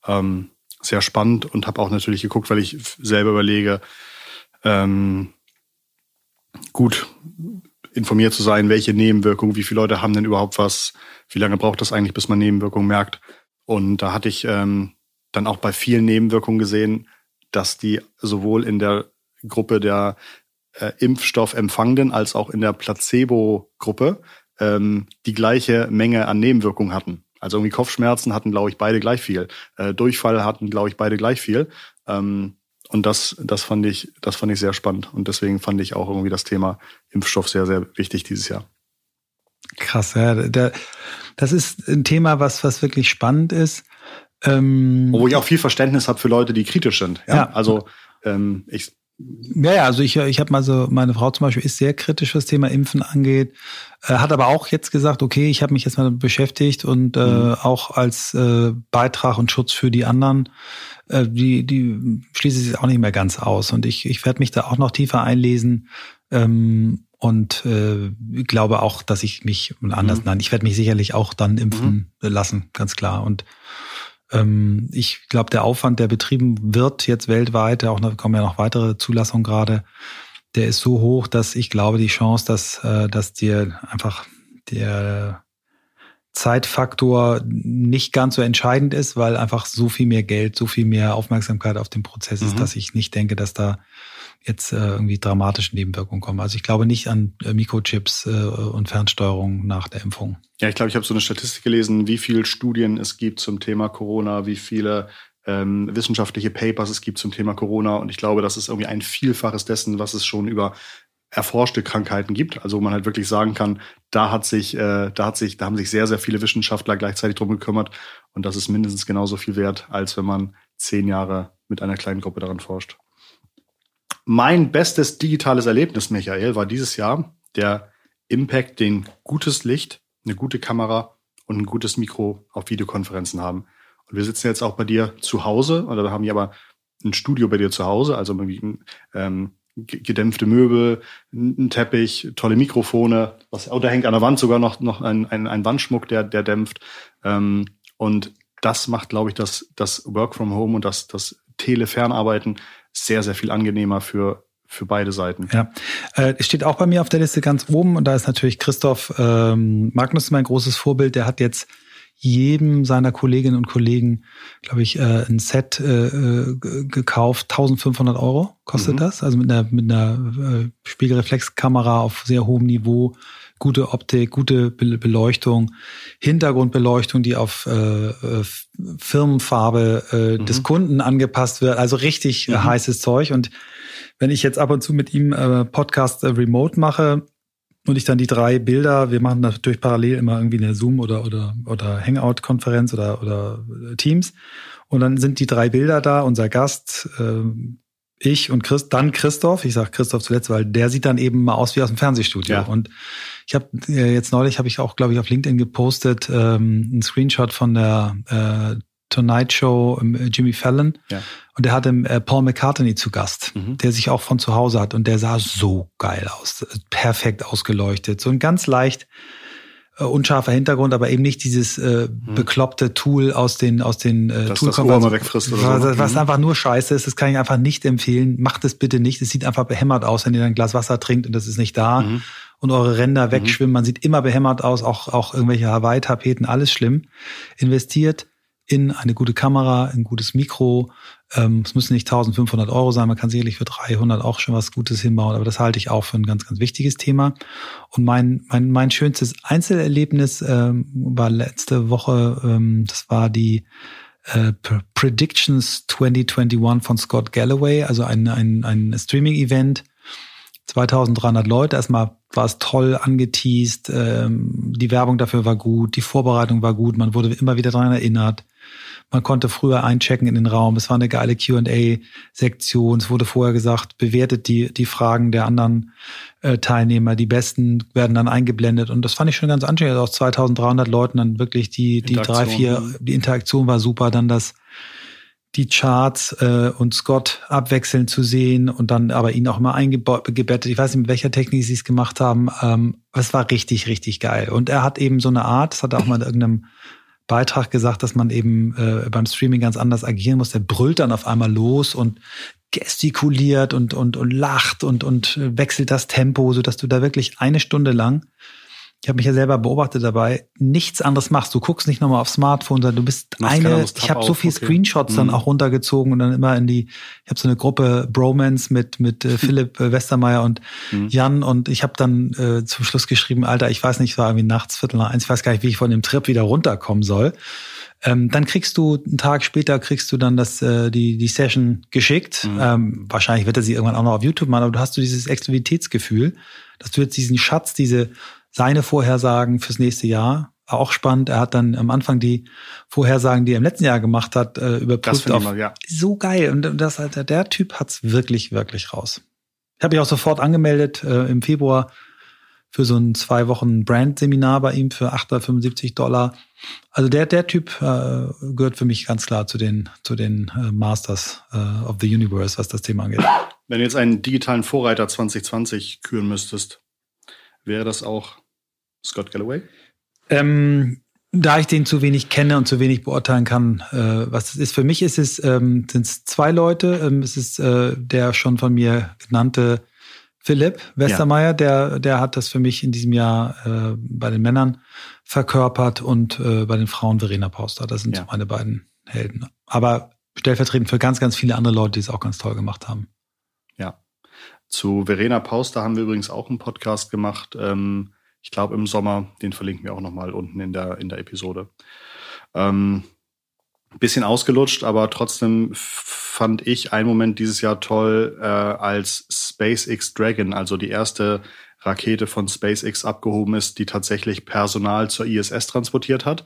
ähm, sehr spannend und habe auch natürlich geguckt, weil ich selber überlege, ähm, gut informiert zu sein, welche Nebenwirkungen, wie viele Leute haben denn überhaupt was, wie lange braucht das eigentlich, bis man Nebenwirkungen merkt. Und da hatte ich ähm, dann auch bei vielen Nebenwirkungen gesehen, dass die sowohl in der Gruppe der äh, Impfstoffempfangenden als auch in der Placebo-Gruppe ähm, die gleiche Menge an Nebenwirkungen hatten. Also irgendwie Kopfschmerzen hatten, glaube ich, beide gleich viel. Äh, Durchfall hatten, glaube ich, beide gleich viel. Ähm, und das, das fand ich, das fand ich sehr spannend. Und deswegen fand ich auch irgendwie das Thema Impfstoff sehr, sehr wichtig dieses Jahr. Krass, ja. Der, das ist ein Thema, was, was wirklich spannend ist. Ähm, Wo ich auch viel Verständnis habe für Leute, die kritisch sind. Ja, ja. also ähm, ich ja, ja, also ich, ich habe mal so, meine Frau zum Beispiel ist sehr kritisch, was Thema Impfen angeht, äh, hat aber auch jetzt gesagt, okay, ich habe mich jetzt mal beschäftigt und äh, mhm. auch als äh, Beitrag und Schutz für die anderen äh, die, die schließt sich auch nicht mehr ganz aus. Und ich, ich werde mich da auch noch tiefer einlesen. Ähm, und äh, glaube auch, dass ich mich anders, mhm. nein, ich werde mich sicherlich auch dann impfen mhm. lassen, ganz klar. Und ähm, ich glaube, der Aufwand, der betrieben wird jetzt weltweit, auch noch kommen ja noch weitere Zulassungen gerade, der ist so hoch, dass ich glaube, die Chance, dass, äh, dass dir einfach der Zeitfaktor nicht ganz so entscheidend ist, weil einfach so viel mehr Geld, so viel mehr Aufmerksamkeit auf dem Prozess ist, mhm. dass ich nicht denke, dass da jetzt äh, irgendwie dramatische Nebenwirkungen kommen. Also ich glaube nicht an äh, Mikrochips äh, und Fernsteuerung nach der Impfung. Ja, ich glaube, ich habe so eine Statistik gelesen, wie viele Studien es gibt zum Thema Corona, wie viele ähm, wissenschaftliche Papers es gibt zum Thema Corona. Und ich glaube, das ist irgendwie ein Vielfaches dessen, was es schon über erforschte Krankheiten gibt. Also wo man halt wirklich sagen kann, da hat sich, äh, da hat sich, da haben sich sehr, sehr viele Wissenschaftler gleichzeitig drum gekümmert. Und das ist mindestens genauso viel wert, als wenn man zehn Jahre mit einer kleinen Gruppe daran forscht. Mein bestes digitales Erlebnis, Michael, war dieses Jahr der Impact, den gutes Licht, eine gute Kamera und ein gutes Mikro auf Videokonferenzen haben. Und wir sitzen jetzt auch bei dir zu Hause, oder wir haben hier aber ein Studio bei dir zu Hause, also irgendwie ähm, gedämpfte Möbel, ein Teppich, tolle Mikrofone, was, oh, da hängt an der Wand sogar noch, noch ein, ein, ein Wandschmuck, der, der dämpft. Ähm, und das macht, glaube ich, das, das Work from Home und das, das Telefernarbeiten sehr, sehr viel angenehmer für, für beide Seiten. Ja, äh, steht auch bei mir auf der Liste ganz oben und da ist natürlich Christoph ähm, Magnus mein großes Vorbild. Der hat jetzt jedem seiner Kolleginnen und Kollegen, glaube ich, äh, ein Set äh, äh gekauft. 1500 Euro kostet mhm. das. Also mit einer, mit einer äh, Spiegelreflexkamera auf sehr hohem Niveau gute Optik, gute Beleuchtung, Hintergrundbeleuchtung, die auf äh, äh, Firmenfarbe äh, mhm. des Kunden angepasst wird. Also richtig mhm. heißes Zeug. Und wenn ich jetzt ab und zu mit ihm äh, Podcast äh, remote mache und ich dann die drei Bilder, wir machen natürlich parallel immer irgendwie eine Zoom oder oder oder Hangout-Konferenz oder oder Teams. Und dann sind die drei Bilder da, unser Gast, äh, ich und Christ, dann Christoph, ich sage Christoph zuletzt, weil der sieht dann eben mal aus wie aus dem Fernsehstudio. Ja. Und ich habe äh, jetzt neulich habe ich auch, glaube ich, auf LinkedIn gepostet ähm, einen Screenshot von der äh, Tonight Show äh, Jimmy Fallon. Ja. Und der hatte äh, Paul McCartney zu Gast, mhm. der sich auch von zu Hause hat und der sah so geil aus, perfekt ausgeleuchtet, so ein ganz leicht äh, unscharfer Hintergrund, aber eben nicht dieses äh, mhm. bekloppte Tool aus den aus den äh, Dass das Ohr mal wegfrisst oder was, so. was mhm. einfach nur scheiße ist. Das kann ich einfach nicht empfehlen. Macht es bitte nicht. Es sieht einfach behämmert aus, wenn ihr ein Glas Wasser trinkt und das ist nicht da mhm. Und eure Ränder mhm. wegschwimmen. Man sieht immer behämmert aus, auch auch irgendwelche Hawaii-Tapeten, alles schlimm. Investiert in eine gute Kamera, ein gutes Mikro. Ähm, es müssen nicht 1500 Euro sein, man kann sicherlich für 300 auch schon was Gutes hinbauen, aber das halte ich auch für ein ganz, ganz wichtiges Thema. Und mein, mein, mein schönstes Einzelerlebnis ähm, war letzte Woche, ähm, das war die äh, Predictions 2021 von Scott Galloway, also ein, ein, ein Streaming-Event. 2300 Leute. Erstmal war es toll angeteased, ähm, die Werbung dafür war gut, die Vorbereitung war gut, man wurde immer wieder daran erinnert. Man konnte früher einchecken in den Raum. Es war eine geile Q&A-Sektion. Es wurde vorher gesagt, bewertet die, die Fragen der anderen äh, Teilnehmer. Die besten werden dann eingeblendet. Und das fand ich schon ganz anstrengend. Also aus 2300 Leuten dann wirklich die, die drei, vier, die Interaktion war super. Dann das, die Charts äh, und Scott abwechselnd zu sehen und dann aber ihn auch mal eingebettet. Ich weiß nicht, mit welcher Technik sie es gemacht haben. Ähm, es war richtig, richtig geil. Und er hat eben so eine Art, das hat er auch mal in irgendeinem Beitrag gesagt, dass man eben äh, beim Streaming ganz anders agieren muss. Der brüllt dann auf einmal los und gestikuliert und, und, und lacht und, und wechselt das Tempo, so dass du da wirklich eine Stunde lang ich habe mich ja selber beobachtet dabei, nichts anderes machst. Du guckst nicht nochmal aufs Smartphone, sondern du bist Machst eine, ich habe so viel okay. Screenshots mhm. dann auch runtergezogen und dann immer in die, ich habe so eine Gruppe Bromance mit mit äh, [laughs] Philipp äh, Westermeier und mhm. Jan und ich habe dann äh, zum Schluss geschrieben, Alter, ich weiß nicht, es war irgendwie nachts Viertel nach eins, ich weiß gar nicht, wie ich von dem Trip wieder runterkommen soll. Ähm, dann kriegst du einen Tag später kriegst du dann das äh, die die Session geschickt. Mhm. Ähm, wahrscheinlich wird er sie irgendwann auch noch auf YouTube machen, aber du hast du dieses Exklusivitätsgefühl, dass du jetzt diesen Schatz, diese seine Vorhersagen fürs nächste Jahr. Auch spannend. Er hat dann am Anfang die Vorhersagen, die er im letzten Jahr gemacht hat, äh, überprüft. Das auf, ja. So geil. Und das, der Typ hat's wirklich, wirklich raus. Ich habe mich auch sofort angemeldet äh, im Februar für so ein zwei Wochen Brand-Seminar bei ihm für 875 Dollar. Also der, der Typ äh, gehört für mich ganz klar zu den, zu den äh, Masters äh, of the Universe, was das Thema angeht. Wenn du jetzt einen digitalen Vorreiter 2020 küren müsstest, Wäre das auch Scott Galloway? Ähm, da ich den zu wenig kenne und zu wenig beurteilen kann, äh, was es ist. Für mich ist es, ähm, sind es zwei Leute. Ähm, es ist äh, der schon von mir genannte Philipp Westermeier, ja. der, der hat das für mich in diesem Jahr äh, bei den Männern verkörpert und äh, bei den Frauen Verena Pauster. Das sind ja. meine beiden Helden. Aber stellvertretend für ganz, ganz viele andere Leute, die es auch ganz toll gemacht haben. Ja. Zu Verena Pauster haben wir übrigens auch einen Podcast gemacht. Ähm, ich glaube im Sommer, den verlinken wir auch nochmal unten in der, in der Episode. Ähm, bisschen ausgelutscht, aber trotzdem fand ich einen Moment dieses Jahr toll, äh, als SpaceX Dragon, also die erste Rakete von SpaceX abgehoben ist, die tatsächlich Personal zur ISS transportiert hat.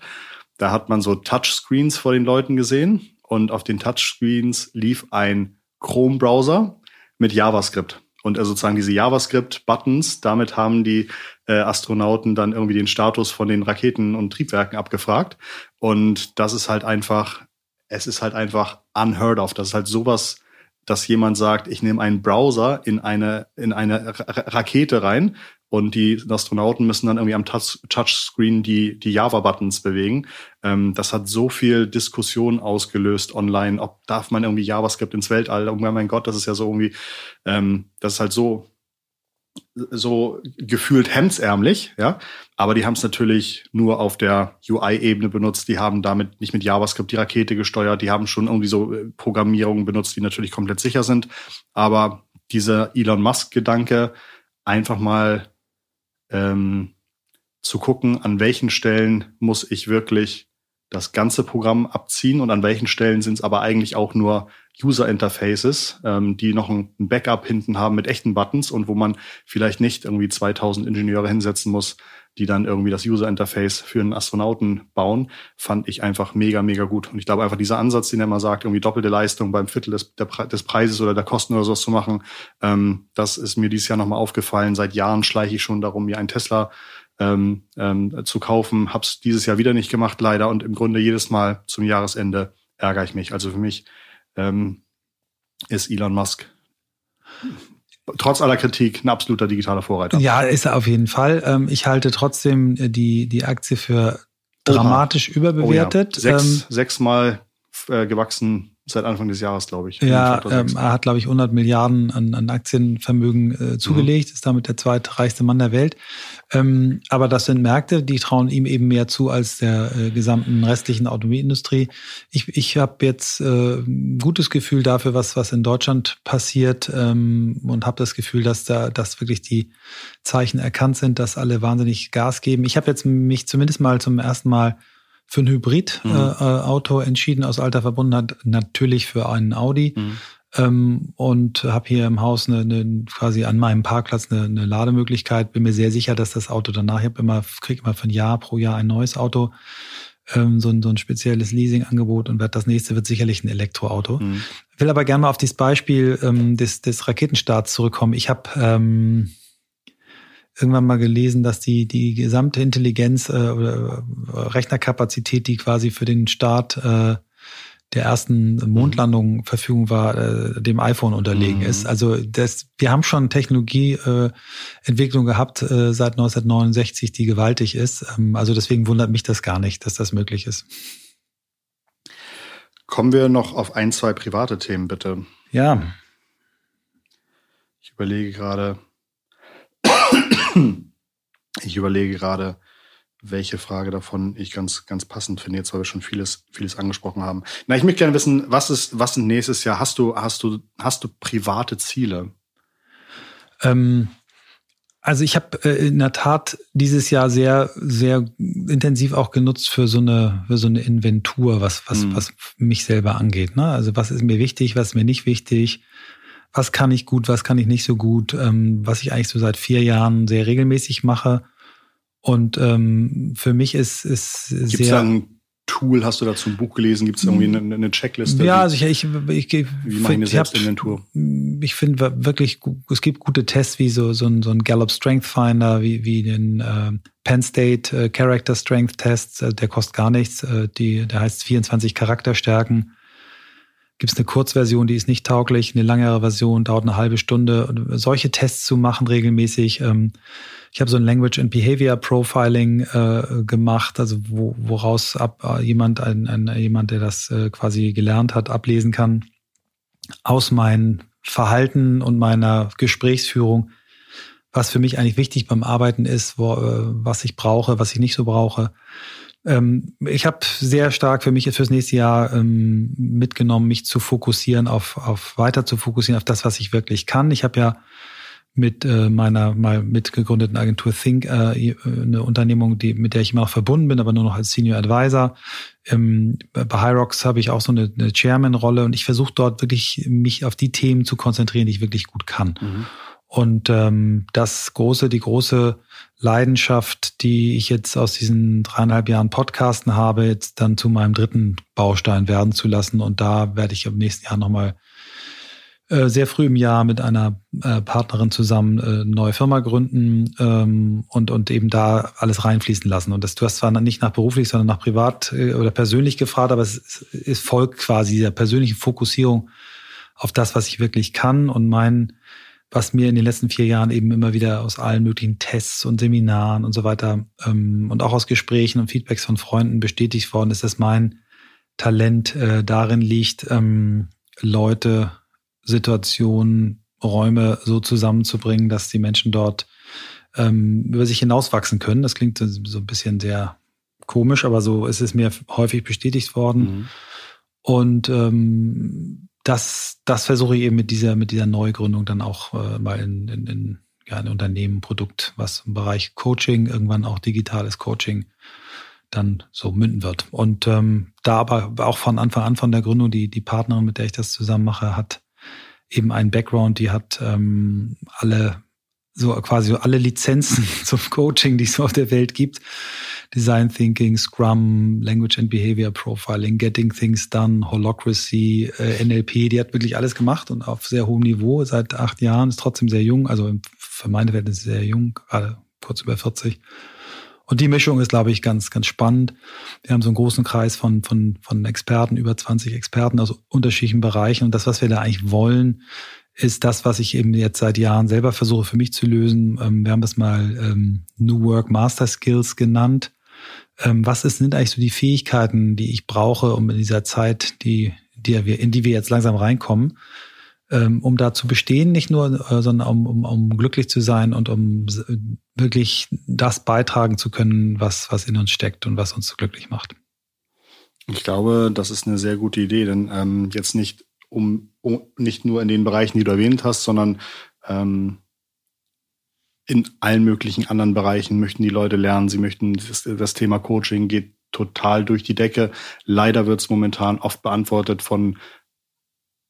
Da hat man so Touchscreens vor den Leuten gesehen und auf den Touchscreens lief ein Chrome-Browser mit JavaScript. Und äh, sozusagen diese JavaScript-Buttons, damit haben die äh, Astronauten dann irgendwie den Status von den Raketen und Triebwerken abgefragt. Und das ist halt einfach, es ist halt einfach unheard of. Das ist halt sowas, dass jemand sagt, ich nehme einen Browser in eine, in eine Rakete rein und die Astronauten müssen dann irgendwie am Touch Touchscreen die, die Java-Buttons bewegen. Ähm, das hat so viel Diskussion ausgelöst online. Ob darf man irgendwie JavaScript ins Weltall? Oh mein Gott, das ist ja so irgendwie, ähm, das ist halt so so gefühlt hemdsärmlich, ja. Aber die haben es natürlich nur auf der UI-Ebene benutzt. Die haben damit nicht mit JavaScript die Rakete gesteuert. Die haben schon irgendwie so äh, Programmierungen benutzt, die natürlich komplett sicher sind. Aber dieser Elon Musk-Gedanke, einfach mal ähm, zu gucken, an welchen Stellen muss ich wirklich das ganze Programm abziehen und an welchen Stellen sind es aber eigentlich auch nur User Interfaces, ähm, die noch ein Backup hinten haben mit echten Buttons und wo man vielleicht nicht irgendwie 2000 Ingenieure hinsetzen muss, die dann irgendwie das User Interface für einen Astronauten bauen, fand ich einfach mega, mega gut. Und ich glaube einfach dieser Ansatz, den er mal sagt, irgendwie doppelte Leistung beim Viertel des, des Preises oder der Kosten oder sowas zu machen, ähm, das ist mir dieses Jahr nochmal aufgefallen. Seit Jahren schleiche ich schon darum, mir ein Tesla ähm, ähm, zu kaufen. Hab's dieses Jahr wieder nicht gemacht, leider. Und im Grunde jedes Mal zum Jahresende ärgere ich mich. Also für mich ähm, ist Elon Musk trotz aller Kritik ein absoluter digitaler Vorreiter. Ja, ist er auf jeden Fall. Ähm, ich halte trotzdem die, die Aktie für dramatisch Oha. überbewertet. Oh ja. Sechs, ähm, sechsmal äh, gewachsen seit Anfang des Jahres, glaube ich. Ja, ähm, er hat, glaube ich, 100 Milliarden an, an Aktienvermögen äh, zugelegt, mhm. ist damit der zweitreichste Mann der Welt. Ähm, aber das sind Märkte, die trauen ihm eben mehr zu als der äh, gesamten restlichen Automobilindustrie. Ich, ich habe jetzt äh, ein gutes Gefühl dafür, was, was in Deutschland passiert ähm, und habe das Gefühl, dass da dass wirklich die Zeichen erkannt sind, dass alle wahnsinnig Gas geben. Ich habe jetzt mich zumindest mal zum ersten Mal für ein Hybrid-Auto mhm. äh, entschieden aus alter Verbundenheit, natürlich für einen Audi. Mhm. Ähm, und habe hier im Haus eine, eine, quasi an meinem Parkplatz eine, eine Lademöglichkeit. Bin mir sehr sicher, dass das Auto danach, ich habe immer, kriege immer für ein Jahr pro Jahr ein neues Auto, ähm, so, ein, so ein spezielles Leasingangebot und wird das nächste wird sicherlich ein Elektroauto. Mhm. Will aber gerne mal auf dieses Beispiel ähm, des, des Raketenstarts zurückkommen. Ich habe ähm, irgendwann mal gelesen, dass die, die gesamte Intelligenz äh, oder äh, Rechnerkapazität, die quasi für den Start äh, der ersten Mondlandung mhm. Verfügung war, äh, dem iPhone unterlegen mhm. ist. Also das, wir haben schon Technologieentwicklung äh, gehabt äh, seit 1969, die gewaltig ist. Ähm, also deswegen wundert mich das gar nicht, dass das möglich ist. Kommen wir noch auf ein, zwei private Themen, bitte. Ja. Ich überlege gerade, [clears throat] ich überlege gerade, welche Frage davon ich ganz, ganz passend finde, jetzt weil wir schon vieles, vieles angesprochen haben. Na, ich möchte gerne wissen, was ist, was ist nächstes Jahr? Hast du, hast du, hast du private Ziele? Ähm, also ich habe äh, in der Tat dieses Jahr sehr, sehr intensiv auch genutzt für so eine, für so eine Inventur, was, was, mhm. was mich selber angeht. Ne? Also was ist mir wichtig, was ist mir nicht wichtig? Was kann ich gut, was kann ich nicht so gut, ähm, was ich eigentlich so seit vier Jahren sehr regelmäßig mache. Und ähm, für mich ist, ist Gibt's sehr. Da ein Tool, hast du dazu ein Buch gelesen? Gibt es irgendwie eine, eine, Checkliste? Ja, also ich, ich, ich, ich wie mache ich eine Selbstinventur? Ich finde wirklich, es gibt gute Tests wie so, so ein, so ein Gallup Strength Finder, wie, wie den äh, Penn State äh, Character Strength Test, äh, der kostet gar nichts, äh, die, der heißt 24 Charakterstärken gibt es eine Kurzversion, die ist nicht tauglich, eine langere Version dauert eine halbe Stunde. Und solche Tests zu machen regelmäßig. Ähm, ich habe so ein Language and Behavior Profiling äh, gemacht, also wo, woraus ab äh, jemand, ein, ein, jemand, der das äh, quasi gelernt hat, ablesen kann aus meinem Verhalten und meiner Gesprächsführung, was für mich eigentlich wichtig beim Arbeiten ist, wo, äh, was ich brauche, was ich nicht so brauche. Ähm, ich habe sehr stark für mich fürs nächste Jahr ähm, mitgenommen, mich zu fokussieren auf, auf weiter zu fokussieren auf das, was ich wirklich kann. Ich habe ja mit äh, meiner mal mitgegründeten Agentur Think, äh, eine Unternehmung, die, mit der ich immer noch verbunden bin, aber nur noch als Senior Advisor. Ähm, bei Hyrox habe ich auch so eine, eine Chairman-Rolle und ich versuche dort wirklich mich auf die Themen zu konzentrieren, die ich wirklich gut kann. Mhm. Und ähm, das große, die große Leidenschaft, die ich jetzt aus diesen dreieinhalb Jahren Podcasten habe, jetzt dann zu meinem dritten Baustein werden zu lassen. Und da werde ich im nächsten Jahr nochmal äh, sehr früh im Jahr mit einer äh, Partnerin zusammen äh, neue Firma gründen ähm, und, und eben da alles reinfließen lassen. Und das, du hast zwar nicht nach beruflich, sondern nach privat äh, oder persönlich gefragt, aber es, es folgt quasi dieser persönlichen Fokussierung auf das, was ich wirklich kann und mein was mir in den letzten vier Jahren eben immer wieder aus allen möglichen Tests und Seminaren und so weiter ähm, und auch aus Gesprächen und Feedbacks von Freunden bestätigt worden ist, dass mein Talent äh, darin liegt, ähm, Leute Situationen, Räume so zusammenzubringen, dass die Menschen dort ähm, über sich hinauswachsen können. Das klingt so ein bisschen sehr komisch, aber so ist es mir häufig bestätigt worden. Mhm. Und ähm, das, das versuche ich eben mit dieser, mit dieser Neugründung dann auch äh, mal in, in, in ja, ein Unternehmen, Produkt, was im Bereich Coaching, irgendwann auch digitales Coaching dann so münden wird. Und ähm, da aber auch von Anfang an von der Gründung, die, die Partnerin, mit der ich das zusammen mache, hat eben einen Background, die hat ähm, alle so quasi alle Lizenzen [laughs] zum Coaching, die es auf der Welt gibt. Design Thinking, Scrum, Language and Behavior Profiling, Getting Things Done, Holocracy, äh, NLP, die hat wirklich alles gemacht und auf sehr hohem Niveau seit acht Jahren, ist trotzdem sehr jung, also für meine Verhältnisse sehr jung, gerade kurz über 40. Und die Mischung ist, glaube ich, ganz, ganz spannend. Wir haben so einen großen Kreis von, von, von Experten, über 20 Experten aus unterschiedlichen Bereichen. Und das, was wir da eigentlich wollen, ist das, was ich eben jetzt seit Jahren selber versuche für mich zu lösen. Ähm, wir haben das mal ähm, New Work Master Skills genannt. Ähm, was ist, sind eigentlich so die Fähigkeiten, die ich brauche, um in dieser Zeit, die, die wir, in die wir jetzt langsam reinkommen, um da zu bestehen, nicht nur, äh, sondern um, um, um glücklich zu sein und um wirklich das beitragen zu können, was, was in uns steckt und was uns glücklich macht. Ich glaube, das ist eine sehr gute Idee, denn ähm, jetzt nicht um nicht nur in den Bereichen, die du erwähnt hast, sondern ähm, in allen möglichen anderen Bereichen möchten die Leute lernen. Sie möchten das, das Thema Coaching geht total durch die Decke. Leider wird es momentan oft beantwortet von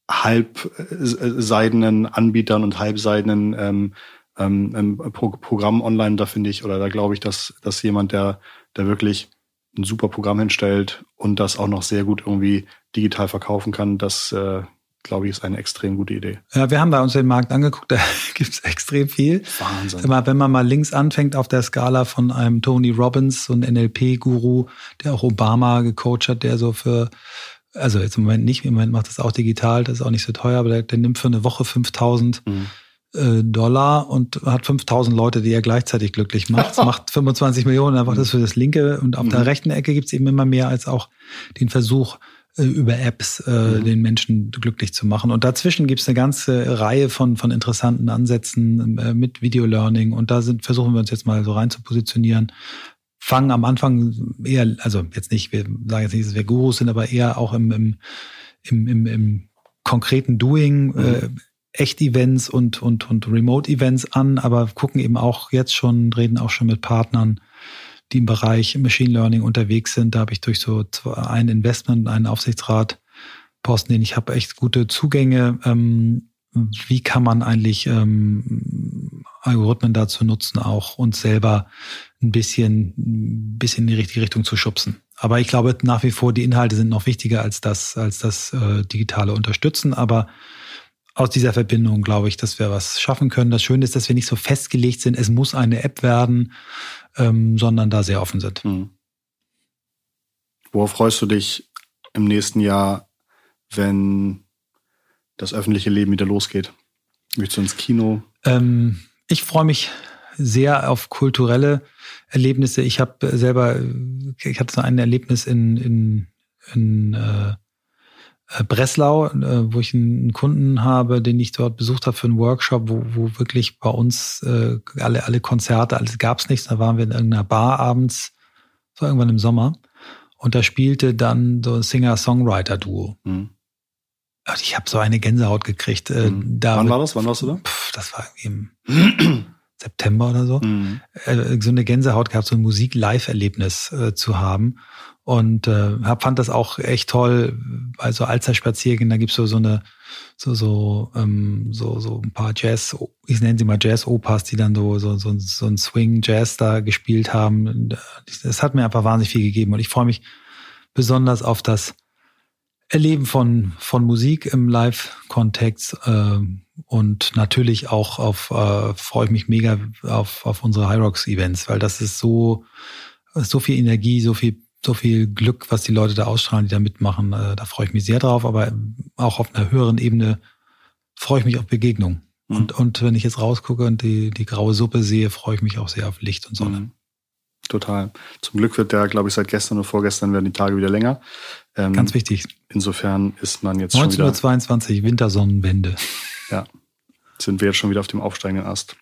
halbseidenen Anbietern und halbseidenen ähm, ähm, ähm, Pro Programmen online. Da finde ich, oder da glaube ich, dass, dass jemand, der, der wirklich ein super Programm hinstellt und das auch noch sehr gut irgendwie digital verkaufen kann, das äh, glaube ich, ist eine extrem gute Idee. Ja, wir haben bei uns den Markt angeguckt, [laughs] da gibt es extrem viel. Wahnsinn. Wenn man mal links anfängt auf der Skala von einem Tony Robbins, so ein NLP-Guru, der auch Obama gecoacht hat, der so für also jetzt im Moment nicht, im Moment macht das auch digital, das ist auch nicht so teuer, aber der, der nimmt für eine Woche 5000 mhm. äh, Dollar und hat 5000 Leute, die er gleichzeitig glücklich macht. [laughs] macht 25 Millionen, einfach mhm. das für das linke und auf mhm. der rechten Ecke gibt's eben immer mehr als auch den Versuch, über Apps äh, mhm. den Menschen glücklich zu machen. Und dazwischen gibt's eine ganze Reihe von, von interessanten Ansätzen äh, mit Video Learning. Und da sind, versuchen wir uns jetzt mal so rein zu positionieren fangen am Anfang eher, also jetzt nicht, wir sagen jetzt nicht, dass wir Gurus sind, aber eher auch im, im, im, im, im konkreten Doing, mhm. äh, Echt-Events und, und, und Remote-Events an, aber gucken eben auch jetzt schon, reden auch schon mit Partnern, die im Bereich Machine Learning unterwegs sind. Da habe ich durch so ein Investment, einen Aufsichtsrat Posten, den ich habe, echt gute Zugänge. Ähm, wie kann man eigentlich ähm, Algorithmen dazu nutzen, auch uns selber ein bisschen, ein bisschen in die richtige Richtung zu schubsen. Aber ich glaube nach wie vor, die Inhalte sind noch wichtiger als das, als das äh, digitale Unterstützen. Aber aus dieser Verbindung glaube ich, dass wir was schaffen können. Das Schöne ist, dass wir nicht so festgelegt sind, es muss eine App werden, ähm, sondern da sehr offen sind. Hm. Worauf freust du dich im nächsten Jahr wenn das öffentliche Leben wieder losgeht? Möchtest du ins Kino? Ähm, ich freue mich sehr auf kulturelle Erlebnisse. Ich habe selber, ich hatte so ein Erlebnis in, in, in äh, Breslau, äh, wo ich einen Kunden habe, den ich dort besucht habe für einen Workshop, wo, wo wirklich bei uns äh, alle, alle Konzerte, alles gab's nichts. Da waren wir in irgendeiner Bar abends, so irgendwann im Sommer. Und da spielte dann so ein Singer-Songwriter-Duo. Mhm. Ich habe so eine Gänsehaut gekriegt. Mhm. Da Wann war das? Wann warst du da? Pff, das war im [clears throat] September oder so. Mhm. So eine Gänsehaut gehabt, so ein Musik-Live-Erlebnis äh, zu haben. Und äh, hab, fand das auch echt toll, bei so Alster-Spaziergängen, da gibt's so, so eine, so, so, ähm, so, so ein paar Jazz, ich nenne sie mal Jazz-Opas, die dann so, so, so, so ein Swing-Jazz da gespielt haben. Das hat mir einfach wahnsinnig viel gegeben und ich freue mich besonders auf das Erleben von, von Musik im Live-Kontext äh, und natürlich auch auf, äh, freue ich mich mega auf, auf unsere High Rocks Events, weil das ist so, so viel Energie, so viel so viel Glück, was die Leute da ausstrahlen, die da mitmachen. Äh, da freue ich mich sehr drauf, aber auch auf einer höheren Ebene freue ich mich auf Begegnung. Mhm. Und, und wenn ich jetzt rausgucke und die, die graue Suppe sehe, freue ich mich auch sehr auf Licht und Sonne. Mhm. Total. Zum Glück wird der, glaube ich, seit gestern und vorgestern werden die Tage wieder länger. Ähm, Ganz wichtig. Insofern ist man jetzt 1922 schon wieder, Wintersonnenwende. Ja, sind wir jetzt schon wieder auf dem aufsteigenden Ast.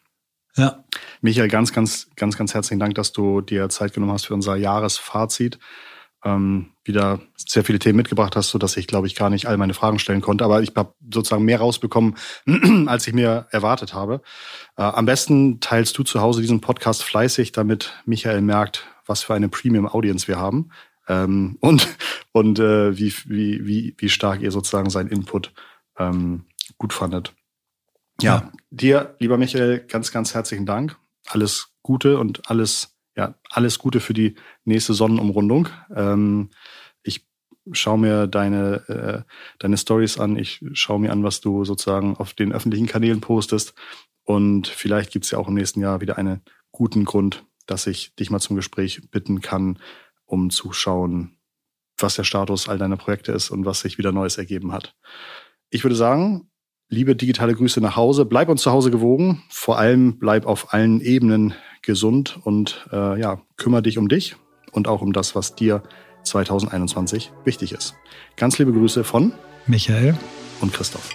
Ja. Michael, ganz, ganz, ganz, ganz herzlichen Dank, dass du dir Zeit genommen hast für unser Jahresfazit. Ähm, wieder sehr viele Themen mitgebracht hast, so dass ich, glaube ich, gar nicht all meine Fragen stellen konnte. Aber ich habe sozusagen mehr rausbekommen, [clears throat] als ich mir erwartet habe. Äh, am besten teilst du zu Hause diesen Podcast fleißig, damit Michael merkt, was für eine Premium-Audience wir haben. Ähm, und und äh, wie, wie, wie, wie stark ihr sozusagen seinen Input ähm, gut fandet. Ja, ja, dir, lieber Michael, ganz, ganz herzlichen Dank. Alles Gute und alles, ja, alles Gute für die nächste Sonnenumrundung. Ähm, ich schaue mir deine, äh, deine Stories an. Ich schaue mir an, was du sozusagen auf den öffentlichen Kanälen postest. Und vielleicht gibt's ja auch im nächsten Jahr wieder einen guten Grund, dass ich dich mal zum Gespräch bitten kann, um zu schauen, was der Status all deiner Projekte ist und was sich wieder Neues ergeben hat. Ich würde sagen, liebe digitale Grüße nach Hause. Bleib uns zu Hause gewogen. Vor allem bleib auf allen Ebenen gesund und äh, ja, kümmere dich um dich und auch um das, was dir 2021 wichtig ist. Ganz liebe Grüße von Michael und Christoph.